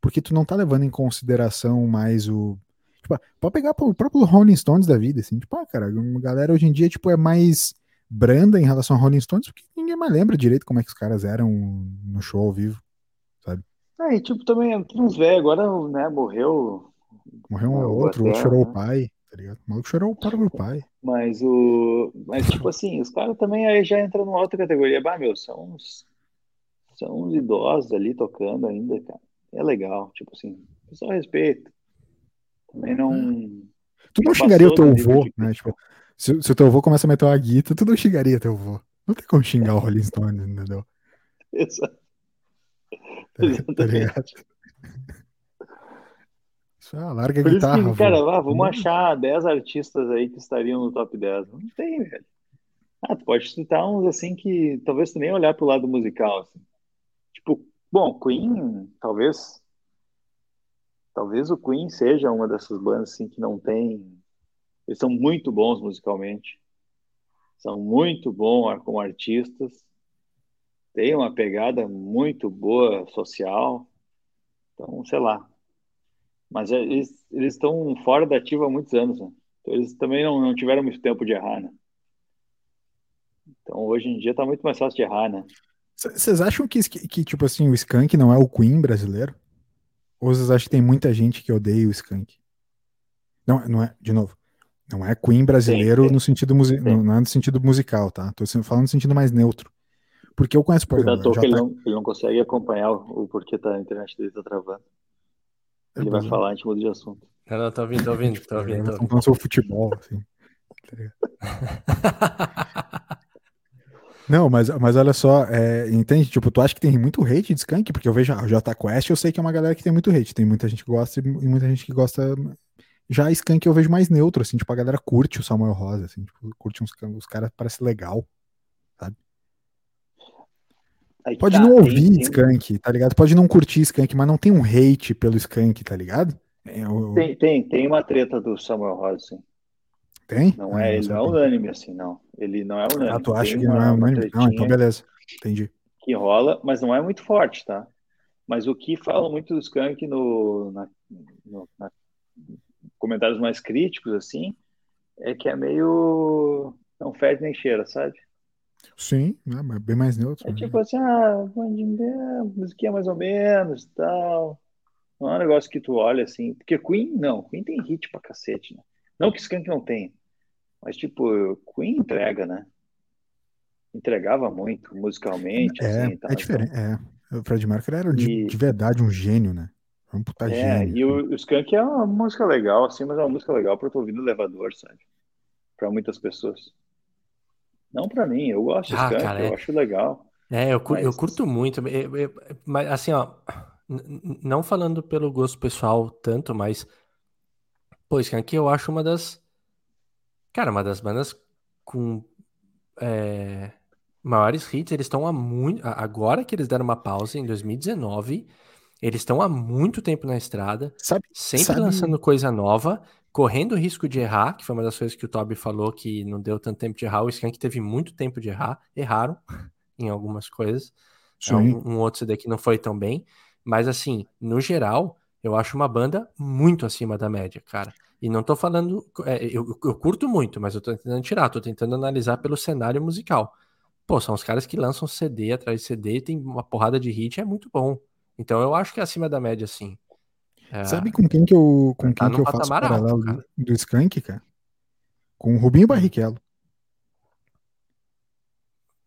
porque tu não tá levando em consideração mais o. Tipo, pode pegar o próprio Rolling Stones da vida, assim. Tipo, ah, cara, a galera hoje em dia tipo, é mais branda em relação a Rolling Stones, porque ninguém mais lembra direito como é que os caras eram no show ao vivo, sabe? É, e tipo, também tem uns velhos, agora, né, morreu. Morreu um ou outro, outro chorou né? o pai, tá ligado? O maluco chorou o próprio pai. Mas o. Mas, tipo assim, os caras também aí já entram numa outra categoria. Bah, meu, são uns. São uns idosos ali tocando ainda, cara. É legal, tipo assim, só respeito. Também não. Tu não xingaria o teu avô, né? Tipo, se, se o teu avô começa a meter uma guita, tu não xingaria teu avô. Não tem como xingar o Rolling Stone, entendeu? Exato. Tá, ligado? Só larga Por a guitarra. Que, cara, vamos achar 10 artistas aí que estariam no top 10. Não tem, velho. Ah, tu pode citar uns assim que talvez tu nem olhar pro lado musical. Assim. Tipo, bom, Queen, talvez. Talvez o Queen seja uma dessas bandas assim que não tem. Eles são muito bons musicalmente. São muito bons como artistas tem uma pegada muito boa social. Então, sei lá. Mas é, eles, eles estão fora da ativa há muitos anos, né? Então, eles também não, não tiveram muito tempo de errar, né? Então, hoje em dia está muito mais fácil de errar, né? Vocês acham que, que, tipo assim, o Skank não é o Queen brasileiro? Ou vocês acham que tem muita gente que odeia o Skank? Não, não é, de novo, não é Queen brasileiro sim, sim. no sentido não, não é no sentido musical, tá? Tô falando no sentido mais neutro. Porque eu conheço, exemplo. Já ele, tá... não, ele não consegue acompanhar o, o porquê tá, a internet dele tá travando. Ele vai falar, a gente muda de assunto. Não, não, tô ouvindo, tô ouvindo, tô ouvindo. Estamos falando sobre futebol, assim. Não, mas, mas olha só, é, entende? Tipo, tu acha que tem muito hate de Skank? Porque eu vejo a J Quest, eu sei que é uma galera que tem muito hate. Tem muita gente que gosta e muita gente que gosta. Já Skank eu vejo mais neutro, assim, tipo, a galera curte o Samuel Rosa, assim, tipo, curte uns os caras, parece legal. Aí Pode tá, não ouvir tem, Skank, tá ligado? Pode não curtir Skank, mas não tem um hate pelo Skank, tá ligado? É, eu... tem, tem, tem uma treta do Samuel Rosa, sim. Tem? Não é, ele não é unânime, assim, não. Ele não é unânime. Ah, tu acha Tem que não é unânime? Não, então beleza. Entendi. Que rola, mas não é muito forte, tá? Mas o que falam muito do Skank no, na, no na, comentários mais críticos, assim, é que é meio. não fede nem cheira, sabe? Sim, é bem mais neutro. É né? tipo assim, ah, musiquinha mais ou menos tal. Não é um negócio que tu olha assim. Porque Queen, não. Queen tem hit pra cacete, né? Não que Skank não tem. Mas, tipo, Queen entrega, né? Entregava muito musicalmente. É, assim, é diferente. Então. É. O Fred Mercury era de, de verdade um gênio, né? Um puta é, gênio. E o, o Skank é uma música legal, assim, mas é uma música legal pra tu ouvir no elevador, sabe? Pra muitas pessoas. Não pra mim, eu gosto de ah, Skank, cara, eu é... acho legal. É, eu, mas... eu curto muito. Mas assim, ó, não falando pelo gosto pessoal tanto, mas. Pô, Skank eu acho uma das. Cara, uma das bandas com. É, maiores hits. Eles estão há muito. Agora que eles deram uma pausa em 2019. Eles estão há muito tempo na estrada, sabe, sempre sabe... lançando coisa nova, correndo o risco de errar, que foi uma das coisas que o Toby falou que não deu tanto tempo de errar. O Skank teve muito tempo de errar, erraram em algumas coisas. Um, um, outro CD que não foi tão bem. Mas assim, no geral, eu acho uma banda muito acima da média, cara. E não tô falando. É, eu, eu, curto muito, mas eu tô tentando tirar, tô tentando analisar pelo cenário musical. Pô, são os caras que lançam CD atrás de CD, tem uma porrada de hit, é muito bom. Então eu acho que é acima da média, sim. É... Sabe com quem que eu, com tá quem que eu faço paralelo do, do Skank, cara? Com o Rubinho Barrichello.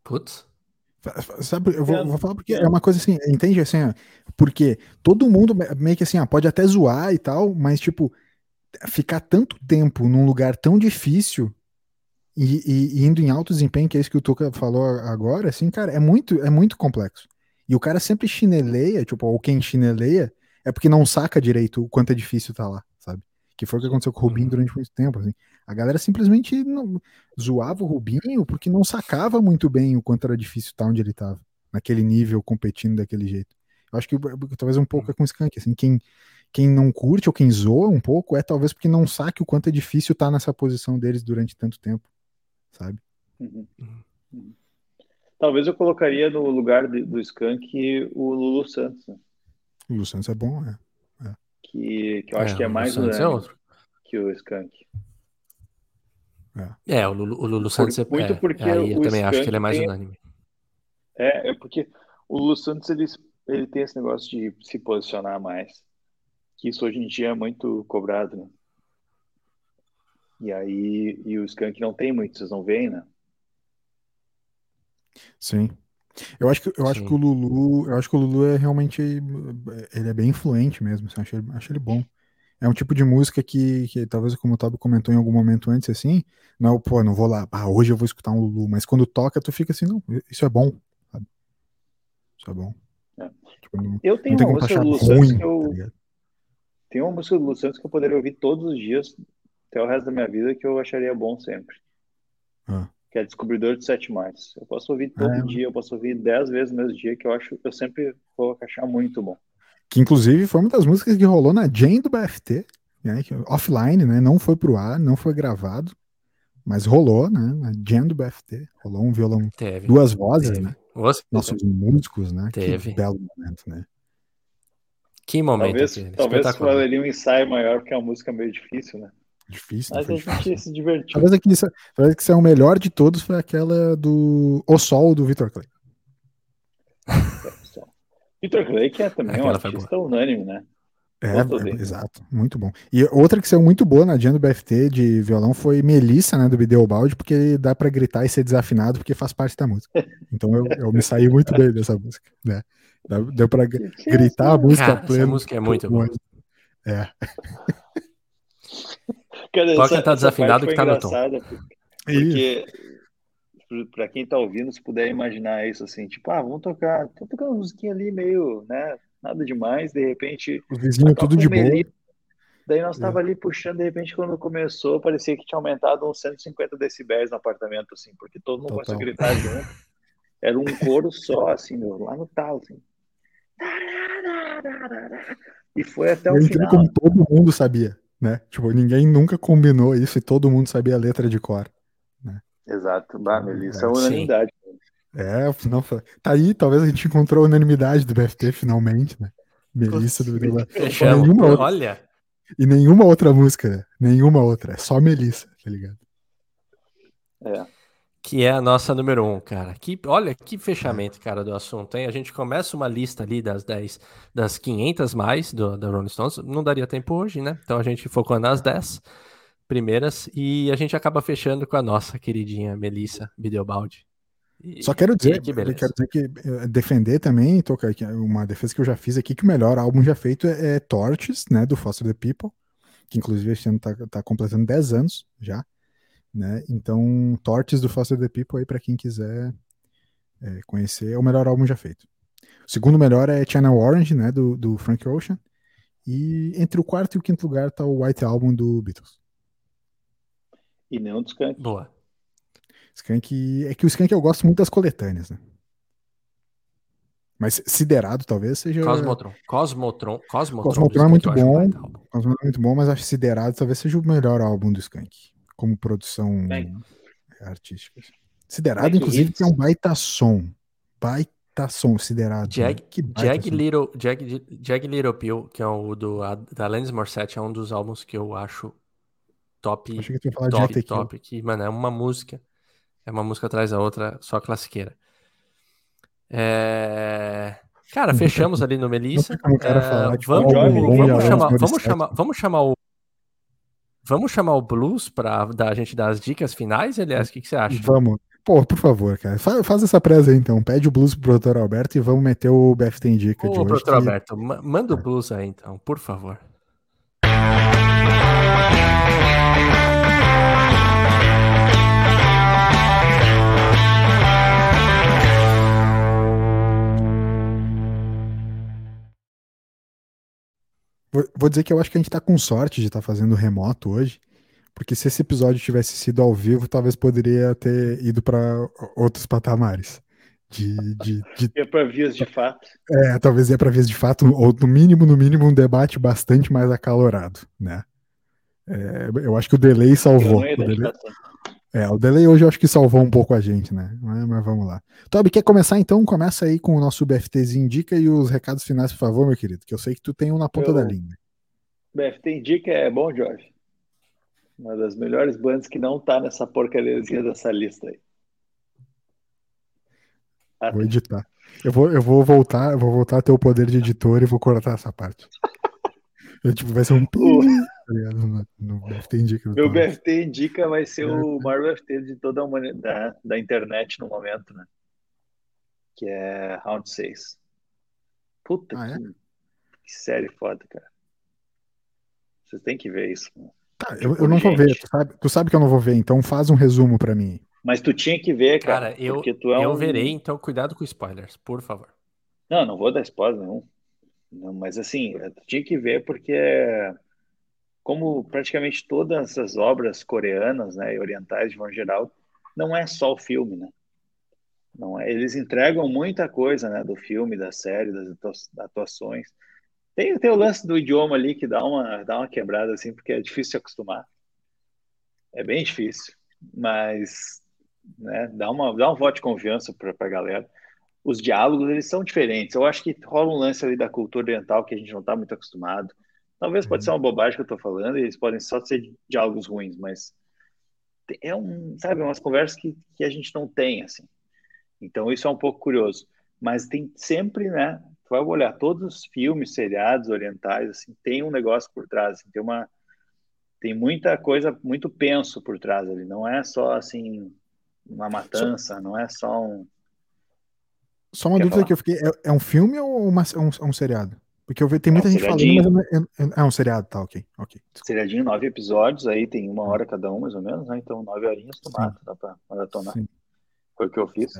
Putz. Sabe, eu vou, vou, falar porque é uma coisa assim, entende assim, ó, porque todo mundo meio que assim, ó, pode até zoar e tal, mas tipo, ficar tanto tempo num lugar tão difícil e, e, e, indo em alto desempenho, que é isso que o Tuca falou agora, assim, cara, é muito, é muito complexo. E o cara sempre chineleia, tipo, ou quem chineleia, é porque não saca direito o quanto é difícil tá lá, sabe? Que foi o que aconteceu com o Rubinho uhum. durante muito tempo, assim. A galera simplesmente não, zoava o Rubinho porque não sacava muito bem o quanto era difícil estar onde ele estava, naquele nível, competindo daquele jeito. Eu acho que talvez um pouco é com o Skank, assim, quem, quem não curte ou quem zoa um pouco é talvez porque não saque o quanto é difícil estar nessa posição deles durante tanto tempo, sabe? Uhum. Uhum. Talvez eu colocaria no lugar de, do Skank o Lulu Santos. Né? O Santos é bom, é. é. Que, que eu acho é, que é mais unânime é que o Skank. É, é o Lulu, o Lulu Santos é, muito é, porque aí eu também acho que ele é mais tem... unânime. É, é porque o Lulu Santos ele, ele tem esse negócio de se posicionar mais. Que isso hoje em dia é muito cobrado, né? E aí, e o Skank não tem muito, vocês não veem, né? Sim. Eu acho que eu acho que o Lulu, eu acho que o Lulu é realmente ele é bem influente mesmo, assim, acho, ele, acho ele bom é um tipo de música que, que talvez, como o Tobi comentou em algum momento antes, assim, não, pô, não vou lá, ah, hoje eu vou escutar um Lulu, mas quando toca, tu fica assim, não, isso é bom, sabe? Isso é bom. É. Tipo, não, eu tenho uma música do Lulu Santos que eu. Tá tem uma música do Lulu Santos que eu poderia ouvir todos os dias, até o resto da minha vida, que eu acharia bom sempre. Ah. Que é Descobridor de Sete Mais. Eu posso ouvir todo é. dia, eu posso ouvir dez vezes no mesmo dia, que eu acho eu sempre vou achar muito bom que inclusive foi uma das músicas que rolou na Jam do BFT, né, que, offline, né, não foi pro ar, não foi gravado, mas rolou, né, na Jam do BFT, rolou um violão, teve, duas vozes, teve. né, Nossa, nossos teve. músicos, né, teve. que belo momento, né. Que momento. Talvez, talvez valeria um ensaio maior, porque é uma música meio difícil, né. Difícil. Mas a gente se divertiu. Talvez aqui, talvez que isso é o melhor de todos foi aquela do O Sol do Victor Clay. Peter Clay, que é também Aquela um artista unânime, né? É, é, exato, muito bom. E outra que saiu muito boa na Jam do BFT de violão foi Melissa, né, do Bideobaldi, porque dá para gritar e ser desafinado, porque faz parte da música. Então eu, eu me saí muito bem dessa música, né? Deu para gritar a música Cara, plena. Essa música é muito boa. É. Pode cantar desafinado que tá no tom. Porque para quem tá ouvindo, se puder imaginar isso assim, tipo, ah, vamos tocar, tô tocando uma musiquinha ali meio, né, nada demais, de repente. O vizinho tudo de boa. Daí nós tava é. ali puxando, de repente, quando começou, parecia que tinha aumentado uns 150 decibéis no apartamento, assim, porque todo mundo começou a gritar junto. Era um coro só, assim, meu, lá no talo, assim. E foi até o final. como todo mundo sabia. Né? Tipo, ninguém nunca combinou isso e todo mundo sabia a letra de cor. Né? Exato. Bah, Melissa é unanimidade. É, não, tá aí, talvez a gente encontrou a unanimidade do BFT finalmente, né? Melissa do nenhuma Olha. E nenhuma outra música, né? Nenhuma outra. É só Melissa, tá ligado? É. Que é a nossa número um, cara. Que, olha que fechamento, cara, do assunto, hein? A gente começa uma lista ali das 10, das 500 mais do, da Rolling Stones. Não daria tempo hoje, né? Então a gente focou nas 10 primeiras e a gente acaba fechando com a nossa queridinha Melissa Videobaldi. Só quero dizer, que quero dizer que eh, defender também, tocar uma defesa que eu já fiz aqui, que o melhor álbum já feito é, é Torches, né, do Foster the People, que inclusive este ano tá, tá completando 10 anos já, né? Então, Torches do Foster the People aí para quem quiser é, conhecer, é o melhor álbum já feito. O segundo melhor é Channel Orange, né, do, do Frank Ocean. E entre o quarto e o quinto lugar tá o White Album do Beatles. E nenhum dos cantos. Boa. Skank. É que o Skank eu gosto muito das coletâneas, né? Mas Siderado talvez seja. Cosmotron. Cosmotron. Cosmotron, Cosmotron é muito bom. Cosmotron é muito bom, mas acho que Siderado talvez seja o melhor álbum do Skank. Como produção Bem. artística. Siderado, inclusive, que é um baita som. Baita som, Siderado. Jag, né? Jag, Little, Jag, Jag Little Pill, que é o do, a, da Alanis Morissette, é um dos álbuns que eu acho top. Achei que falar top, de top. Que, mano, é uma música é uma música atrás da outra, só classiqueira. É... Cara, fechamos ali no Melissa. É, vamos, vamos, chamar, vamos, chamar, vamos chamar o Vamos chamar o Blues para a gente dar as dicas finais, Elias? O que, que, você acha? Vamos. Pô, por favor, cara. Faz, faz essa presa aí, então. Pede o blues pro produtor Alberto e vamos meter o BFT em dica Ô, de hoje. Produtor que... Alberto, manda o blues aí, então, por favor. Vou dizer que eu acho que a gente tá com sorte de estar tá fazendo remoto hoje, porque se esse episódio tivesse sido ao vivo, talvez poderia ter ido para outros patamares. De, de, de... Ia para vias de fato. É, talvez ia para vias de fato, ou no mínimo, no mínimo, um debate bastante mais acalorado, né? É, eu acho que o delay salvou. O delay, é, o delay hoje eu acho que salvou um pouco a gente, né? Mas, mas, vamos lá. Toby, quer começar então? Começa aí com o nosso BFT Indica e os recados finais, por favor, meu querido, que eu sei que tu tem um na ponta eu... da língua. BFT Indica é bom, Jorge. Uma das melhores bandas que não tá nessa porcariazinha dessa lista aí. Ah, vou editar. Eu vou, eu vou voltar, eu vou voltar a ter o poder de editor e vou cortar essa parte. Eu, tipo, vai ser um. No, no BFT Indica. Meu BFT Indica vai ser é. o maior BFT de toda a humanidade, da, da internet no momento, né? Que é Round 6. Puta ah, que, é? que, série foda, cara. Vocês têm que ver isso. Tá, eu, eu não vou ver, tu sabe, tu sabe que eu não vou ver, então faz um resumo para mim. Mas tu tinha que ver, cara. Cara, eu, é eu um... verei, então cuidado com spoilers, por favor. Não, não vou dar spoiler nenhum. Não, mas assim, tu tinha que ver porque como praticamente todas as obras coreanas, né, e orientais de modo geral, não é só o filme, né? Não é, eles entregam muita coisa, né, do filme, da série, das atuações. Tem, tem o lance do idioma ali que dá uma, dá uma quebrada, assim, porque é difícil se acostumar. É bem difícil, mas né, dá, uma, dá um voto de confiança para a galera. Os diálogos, eles são diferentes. Eu acho que rola um lance ali da cultura oriental que a gente não está muito acostumado. Talvez pode ser uma bobagem que eu estou falando, e eles podem só ser diálogos ruins, mas é um, sabe, umas conversas que, que a gente não tem, assim. Então isso é um pouco curioso. Mas tem sempre, né? Tu vai olhar todos os filmes, seriados orientais, assim, tem um negócio por trás, assim, tem uma tem muita coisa muito penso por trás ali. Não é só assim uma matança, não é só um. Só uma Quer dúvida falar? que eu fiquei: é, é um filme ou uma, um, um seriado? Porque eu vi, tem muita é um gente falando, mas eu, é um seriado, tá, ok, ok. Seriadinho, nove episódios, aí tem uma hora cada um, mais ou menos, né? Então, nove horinhas tu mata, dá pra maratonar. Sim. Foi o que eu fiz.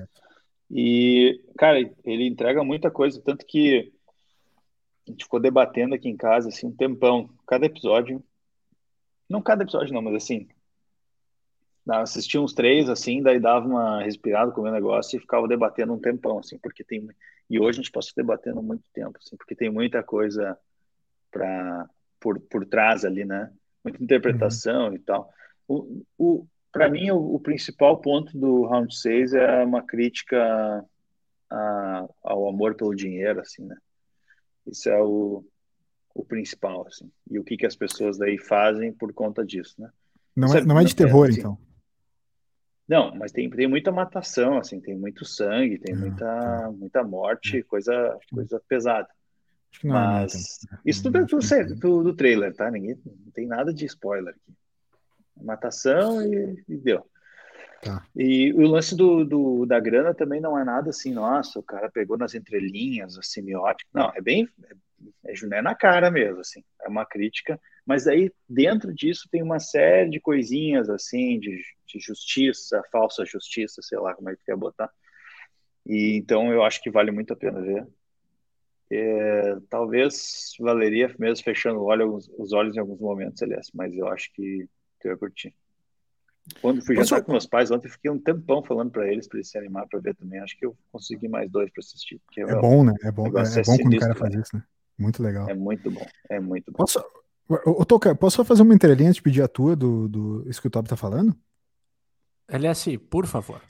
E, cara, ele entrega muita coisa, tanto que a gente ficou debatendo aqui em casa, assim, um tempão. Cada episódio, não cada episódio não, mas assim, assistia uns três, assim, daí dava uma respirada com o meu negócio e ficava debatendo um tempão, assim, porque tem e hoje a gente passa debatendo muito tempo, assim, porque tem muita coisa para por, por trás ali, né? muita interpretação uhum. e tal. O, o, Para mim, o, o, principal ponto do Round 6 é uma crítica a, ao amor pelo dinheiro, assim, né? Isso é o, o principal, assim. E o que, que as pessoas daí fazem por conta disso, né? Não é, não é de terror, assim, então? Não, mas tem, tem muita matação, assim, tem muito sangue, tem ah, muita, tá. muita morte, é. coisa, coisa pesada. É mas é isso tudo é do, do, do, trailer, tá? Ninguém, não tem nada de spoiler aqui. Matação e, e deu. Tá. E o lance do, do, da grana também não é nada assim, nossa, o cara pegou nas entrelinhas, a semiótica. Não, é bem. É, é, na cara mesmo, assim. É uma crítica mas aí dentro disso tem uma série de coisinhas assim, de, de justiça, falsa justiça, sei lá como é que quer botar. E então eu acho que vale muito a pena ver. É, talvez valeria mesmo fechando olho, os olhos em alguns momentos, aliás, mas eu acho que tu ia curtir. Quando fui jantar com meus pais ontem, fiquei um tempão falando para eles para eles se animar para ver também. Acho que eu consegui mais dois para assistir. É, é bom, né? É bom, é, é bom quando o cara faz isso, né? Muito legal. É muito bom, é muito bom. Posso, Ô, Toca, posso só fazer uma entrelinha de pedir a tua do, do isso que o Top tá falando? LS, por favor.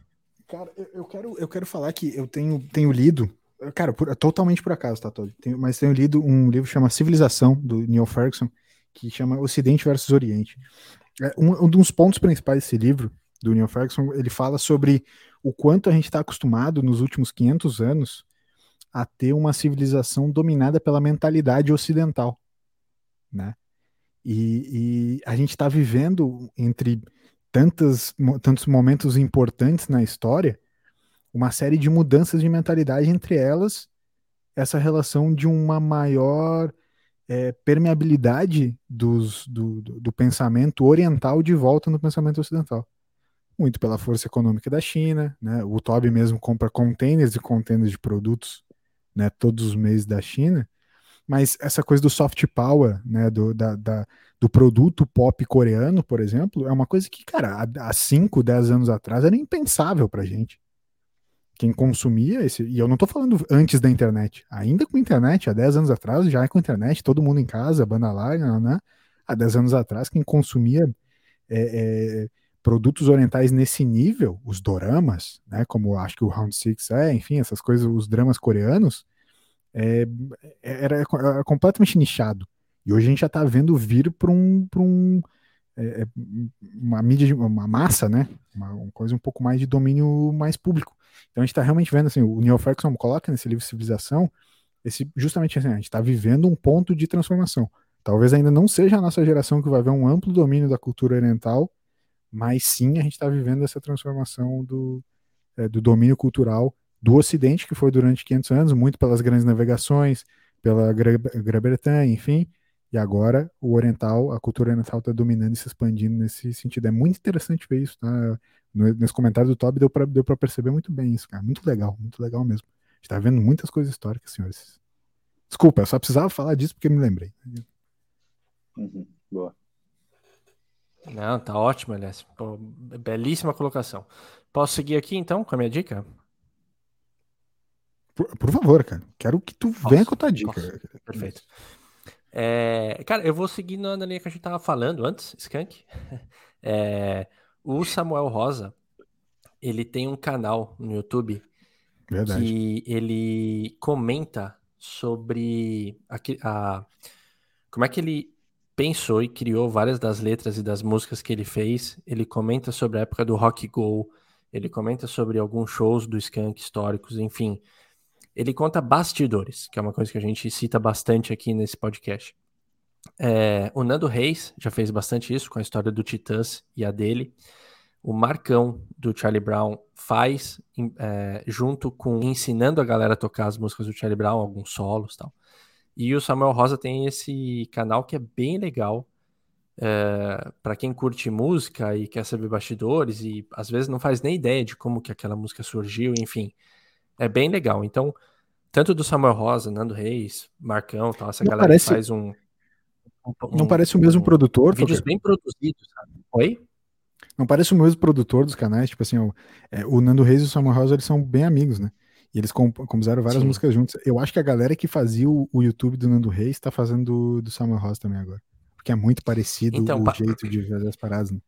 Cara, eu, eu, quero, eu quero falar que eu tenho, tenho lido, cara, por, totalmente por acaso, tá, Todd? Tenho, mas tenho lido um livro que chama Civilização, do Neil Ferguson, que chama Ocidente versus Oriente. É, um, um dos pontos principais desse livro, do Neil Ferguson, ele fala sobre o quanto a gente está acostumado nos últimos 500 anos a ter uma civilização dominada pela mentalidade ocidental, né? E, e a gente está vivendo entre tantos tantos momentos importantes na história, uma série de mudanças de mentalidade, entre elas essa relação de uma maior é, permeabilidade dos, do, do, pensamento oriental de volta no pensamento ocidental. Muito pela força econômica da China, né? o Toby mesmo compra containers e containers de produtos né, todos os meses da China, mas essa coisa do soft power, né, do, da, da, do produto pop coreano, por exemplo, é uma coisa que, cara, há 5, 10 anos atrás era impensável pra gente. Quem consumia esse. E eu não tô falando antes da internet. Ainda com internet, há 10 anos atrás, já é com internet, todo mundo em casa, banda larga, né? Há 10 anos atrás, quem consumia é, é, produtos orientais nesse nível, os doramas, né? Como acho que o Round Six é, enfim, essas coisas, os dramas coreanos, é, era, era, completamente nichado. E hoje a gente já está vendo vir para um, um é, é, uma mídia, de, uma massa, né? Uma, uma, coisa um pouco mais de domínio mais público. Então a gente está realmente vendo assim, o Neil Ferguson coloca nesse livro Civilização, esse, justamente assim, a gente está vivendo um ponto de transformação. Talvez ainda não seja a nossa geração que vai ver um amplo domínio da cultura oriental, mas sim a gente está vivendo essa transformação do, é, do domínio cultural do Ocidente, que foi durante 500 anos, muito pelas grandes navegações, pela Grã-Bretanha, enfim, e agora o oriental, a cultura oriental está dominando e se expandindo nesse sentido. É muito interessante ver isso, tá? Nesse comentário do Toby deu para deu perceber muito bem isso, cara. Muito legal, muito legal mesmo. A gente tá vendo muitas coisas históricas, senhores. Desculpa, eu só precisava falar disso porque me lembrei. Uhum, boa. Não, tá ótimo, aliás. belíssima colocação. Posso seguir aqui então com a minha dica? Por, por, favor, cara. Quero que tu posso, venha com a tua dica. Posso. Perfeito. É, cara, eu vou seguir na linha que a gente tava falando antes, Skank. É, o Samuel Rosa, ele tem um canal no YouTube Verdade. que ele comenta sobre a, a, como é que ele pensou e criou várias das letras e das músicas que ele fez. Ele comenta sobre a época do rock go, ele comenta sobre alguns shows do Skank históricos, enfim ele conta bastidores, que é uma coisa que a gente cita bastante aqui nesse podcast. É, o Nando Reis já fez bastante isso com a história do Titãs e a dele. O Marcão do Charlie Brown faz é, junto com ensinando a galera a tocar as músicas do Charlie Brown, alguns solos tal. E o Samuel Rosa tem esse canal que é bem legal é, para quem curte música e quer saber bastidores e às vezes não faz nem ideia de como que aquela música surgiu, enfim. É bem legal. Então, tanto do Samuel Rosa, Nando Reis, Marcão, tal, essa não galera parece, faz um, um, Não parece o mesmo um, produtor? Vídeos bem produzidos, sabe? Oi? Não parece o mesmo produtor dos canais, tipo assim, o, é, o Nando Reis e o Samuel Rosa, eles são bem amigos, né? E eles compuseram várias Sim. músicas juntos. Eu acho que a galera que fazia o, o YouTube do Nando Reis tá fazendo do, do Samuel Rosa também agora. Porque é muito parecido então, o jeito de fazer as paradas. Né?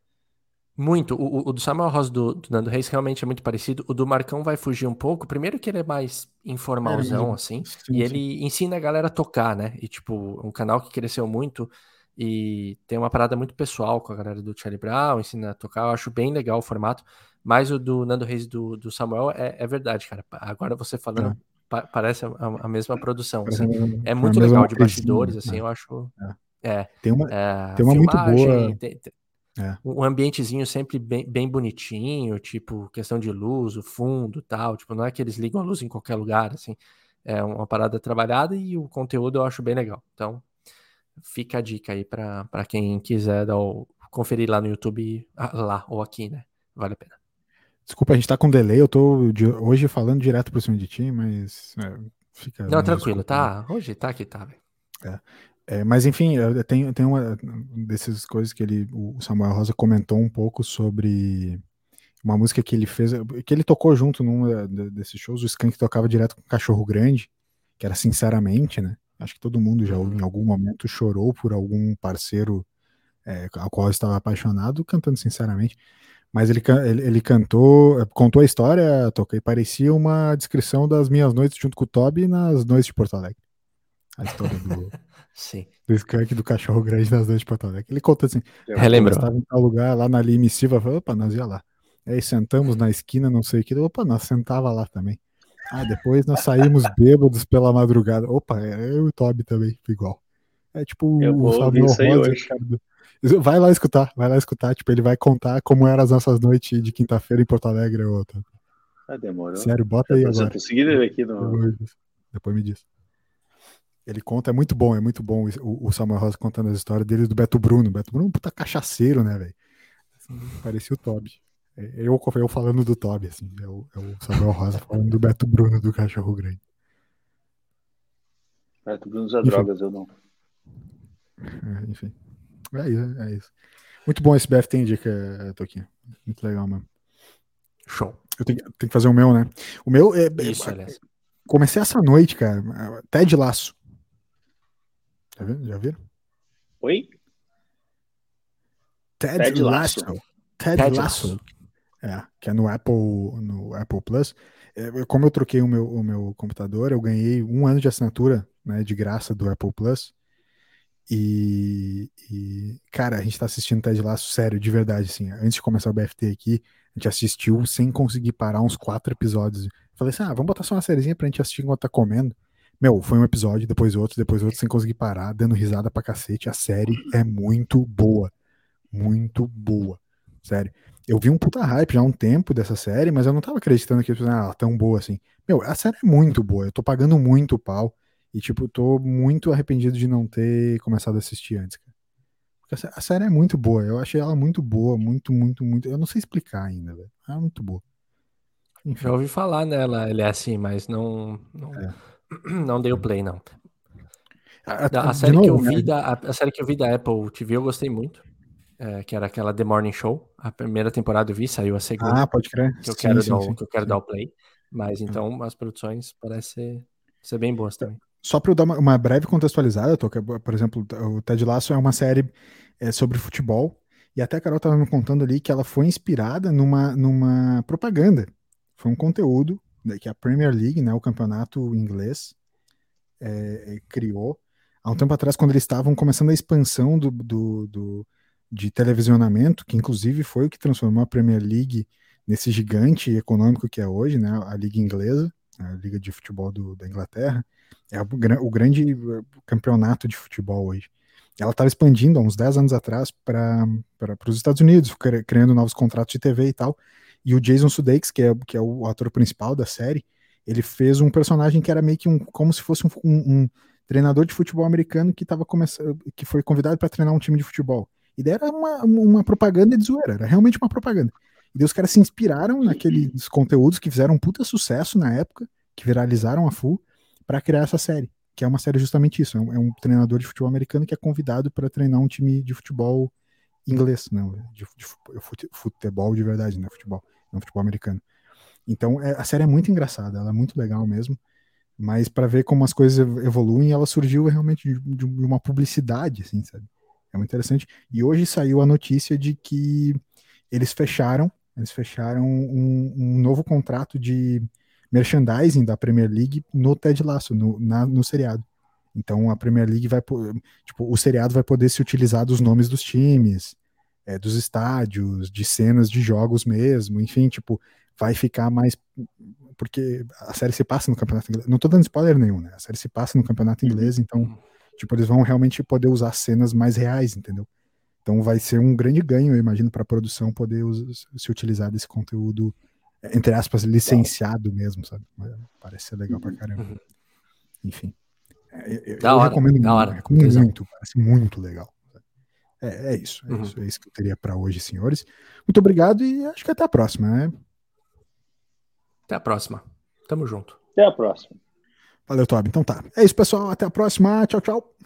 Muito. O, o, do Samuel Rosa do, do, Nando Reis realmente é muito parecido. O do Marcão vai fugir um pouco. Primeiro que ele é mais informalzão, é, assim. Sim, e sim. ele ensina a galera a tocar, né? E, tipo, um canal que cresceu muito e tem uma parada muito pessoal com a galera do Charlie Brown, ensina a tocar. Eu acho bem legal o formato. Mas o do Nando Reis do, do Samuel é, é verdade, cara. Agora você falando, é. pa parece a, a, mesma produção. Assim. É muito legal de bastidores, assim, né? eu acho. É. é. Tem uma, é, tem uma muito boa. Tem, tem, é. Um ambientezinho sempre bem, bem bonitinho, tipo, questão de luz, o fundo tal. Tipo, não é que eles ligam a luz em qualquer lugar, assim. É uma parada trabalhada e o conteúdo eu acho bem legal. Então, fica a dica aí para quem quiser dar o, conferir lá no YouTube, lá ou aqui, né? Vale a pena. Desculpa, a gente tá com delay, eu tô de, hoje falando direto por cima de ti, mas é, fica. Não, tranquilo, desculpa. tá? Hoje tá aqui, tá, velho. É. É, mas enfim, tem, tem uma dessas coisas que ele, o Samuel Rosa comentou um pouco sobre uma música que ele fez, que ele tocou junto num desses shows, o Skank tocava direto com Cachorro Grande, que era Sinceramente, né? Acho que todo mundo já em algum momento chorou por algum parceiro é, ao qual estava apaixonado, cantando Sinceramente. Mas ele, ele, ele, cantou, contou a história, toquei, parecia uma descrição das minhas noites junto com o Toby nas noites de Porto Alegre. A história do, Sim. Do skunk do cachorro grande nas noites de Porto Alegre. Ele conta assim: Relembrou. estava em tal lugar, lá na Silva, falou, opa, nós ia lá. Aí sentamos na esquina, não sei o que, opa, nós sentava lá também. Ah, depois nós saímos bêbados pela madrugada. Opa, é, eu e o Toby também, igual. É tipo eu o Samuel Rosa. Vai lá escutar, vai lá escutar. Tipo, ele vai contar como eram as nossas noites de quinta-feira em Porto Alegre. Outra. Ah, demorou. Sério, bota aí agora. Conseguiram aqui no... Depois me diz. Ele conta, é muito bom, é muito bom o, Samuel Rosa contando as histórias dele do Beto Bruno. Beto Bruno é um puta cachaceiro, né, velho? Assim, parecia o Toby. É, eu, eu falando do Toby, assim, é o, é o Samuel Rosa falando do Beto Bruno do Cachorro Grande. Beto Bruno usa drogas, eu não. É, enfim. É isso, é isso. Muito bom esse BF tem dica, Toquinho. Muito legal mesmo. Show. Eu tenho, tenho, que fazer o meu, né? O meu é. Isso, aliás. Comecei essa noite, cara. Ted Laço. Já viram? Já viram? Oi? Ted, Ted Lasso. Lasso. Ted, Ted Lasso. Lasso. É, que é no Apple, no Apple Plus. É, como eu troquei o meu, o meu computador, eu ganhei um ano de assinatura né, de graça do Apple Plus. E, e, cara, a gente tá assistindo Ted Lasso sério, de verdade, assim. Antes de começar o BFT aqui, a gente assistiu sem conseguir parar uns quatro episódios. Falei assim, ah, vamos botar só uma sériezinha pra gente assistir enquanto tá comendo. Meu, foi um episódio, depois outro, depois outro, sem conseguir parar, dando risada pra cacete. A série é muito boa. Muito boa. Sério. Eu vi um puta hype já há um tempo dessa série, mas eu não tava acreditando que ela ah, tão boa assim. Meu, a série é muito boa. Eu tô pagando muito pau. E, tipo, tô muito arrependido de não ter começado a assistir antes, cara. Porque a série é muito boa. Eu achei ela muito boa, muito, muito, muito. Eu não sei explicar ainda, velho. Ela é muito boa. Enfim. Já ouvi falar nela, ele é assim, mas não. não... É. Não dei o play, não. A, a série novo, que eu vi né? da, a, a, série que eu vi da Apple TV eu gostei muito. É, que era aquela The Morning Show. A primeira temporada eu vi, saiu a segunda. Ah, pode crer. Que eu sim, quero, sim, dar, sim, que eu quero dar o play. Mas então as produções parecem ser, bem boas também. Só para eu dar uma, uma, breve contextualizada, tô, por exemplo, o Ted Lasso é uma série é, sobre futebol. E até a Carol estava me contando ali que ela foi inspirada numa, numa propaganda. Foi um conteúdo que a Premier League, né, o campeonato inglês, é, é, criou há um tempo atrás, quando eles estavam começando a expansão do, do, do, de televisionamento, que inclusive foi o que transformou a Premier League nesse gigante econômico que é hoje, né, a Liga Inglesa, a Liga de Futebol do, da Inglaterra, é o, o grande eh, campeonato de futebol hoje. Ela estava expandindo há uns 10 anos atrás para os Estados Unidos, criando novos contratos de TV e tal, e o Jason Sudeikis, que é, que é o ator principal da série, ele fez um personagem que era meio que um, como se fosse um, um, um treinador de futebol americano que tava começando, que foi convidado para treinar um time de futebol. E daí era uma, uma propaganda de zoeira, era realmente uma propaganda. E daí os caras se inspiraram naqueles conteúdos que fizeram um puta sucesso na época, que viralizaram a full, para criar essa série, que é uma série justamente isso, é um, é um treinador de futebol americano que é convidado para treinar um time de futebol inglês, não, de, de, futebol de verdade, né, futebol no futebol americano. Então, é, a série é muito engraçada, ela é muito legal mesmo, mas para ver como as coisas evoluem, ela surgiu realmente de, de uma publicidade, assim, sabe? É muito interessante. E hoje saiu a notícia de que eles fecharam, eles fecharam um, um novo contrato de merchandising da Premier League no Ted Lasso, no, na, no seriado. Então a Premier League vai, tipo, o seriado vai poder se utilizar dos nomes dos times, é, dos estádios, de cenas de jogos mesmo, enfim, tipo, vai ficar mais porque a série se passa no campeonato inglês. Não tô dando spoiler nenhum, né? A série se passa no campeonato uhum. inglês, então, tipo, eles vão realmente poder usar cenas mais reais, entendeu? Então vai ser um grande ganho, eu imagino, para a produção poder se utilizar desse conteúdo, entre aspas, licenciado mesmo, sabe? Parece ser legal pra caramba. Uhum. Enfim. É, eu, da eu hora, recomendo, da hora. recomendo muito, parece muito legal. É, é isso, é, uhum. isso, é isso que eu teria para hoje, senhores. Muito obrigado e acho que até a próxima, né? Até a próxima. Tamo junto. Até a próxima. Valeu, Tobi. Então tá. É isso, pessoal. Até a próxima. Tchau, tchau.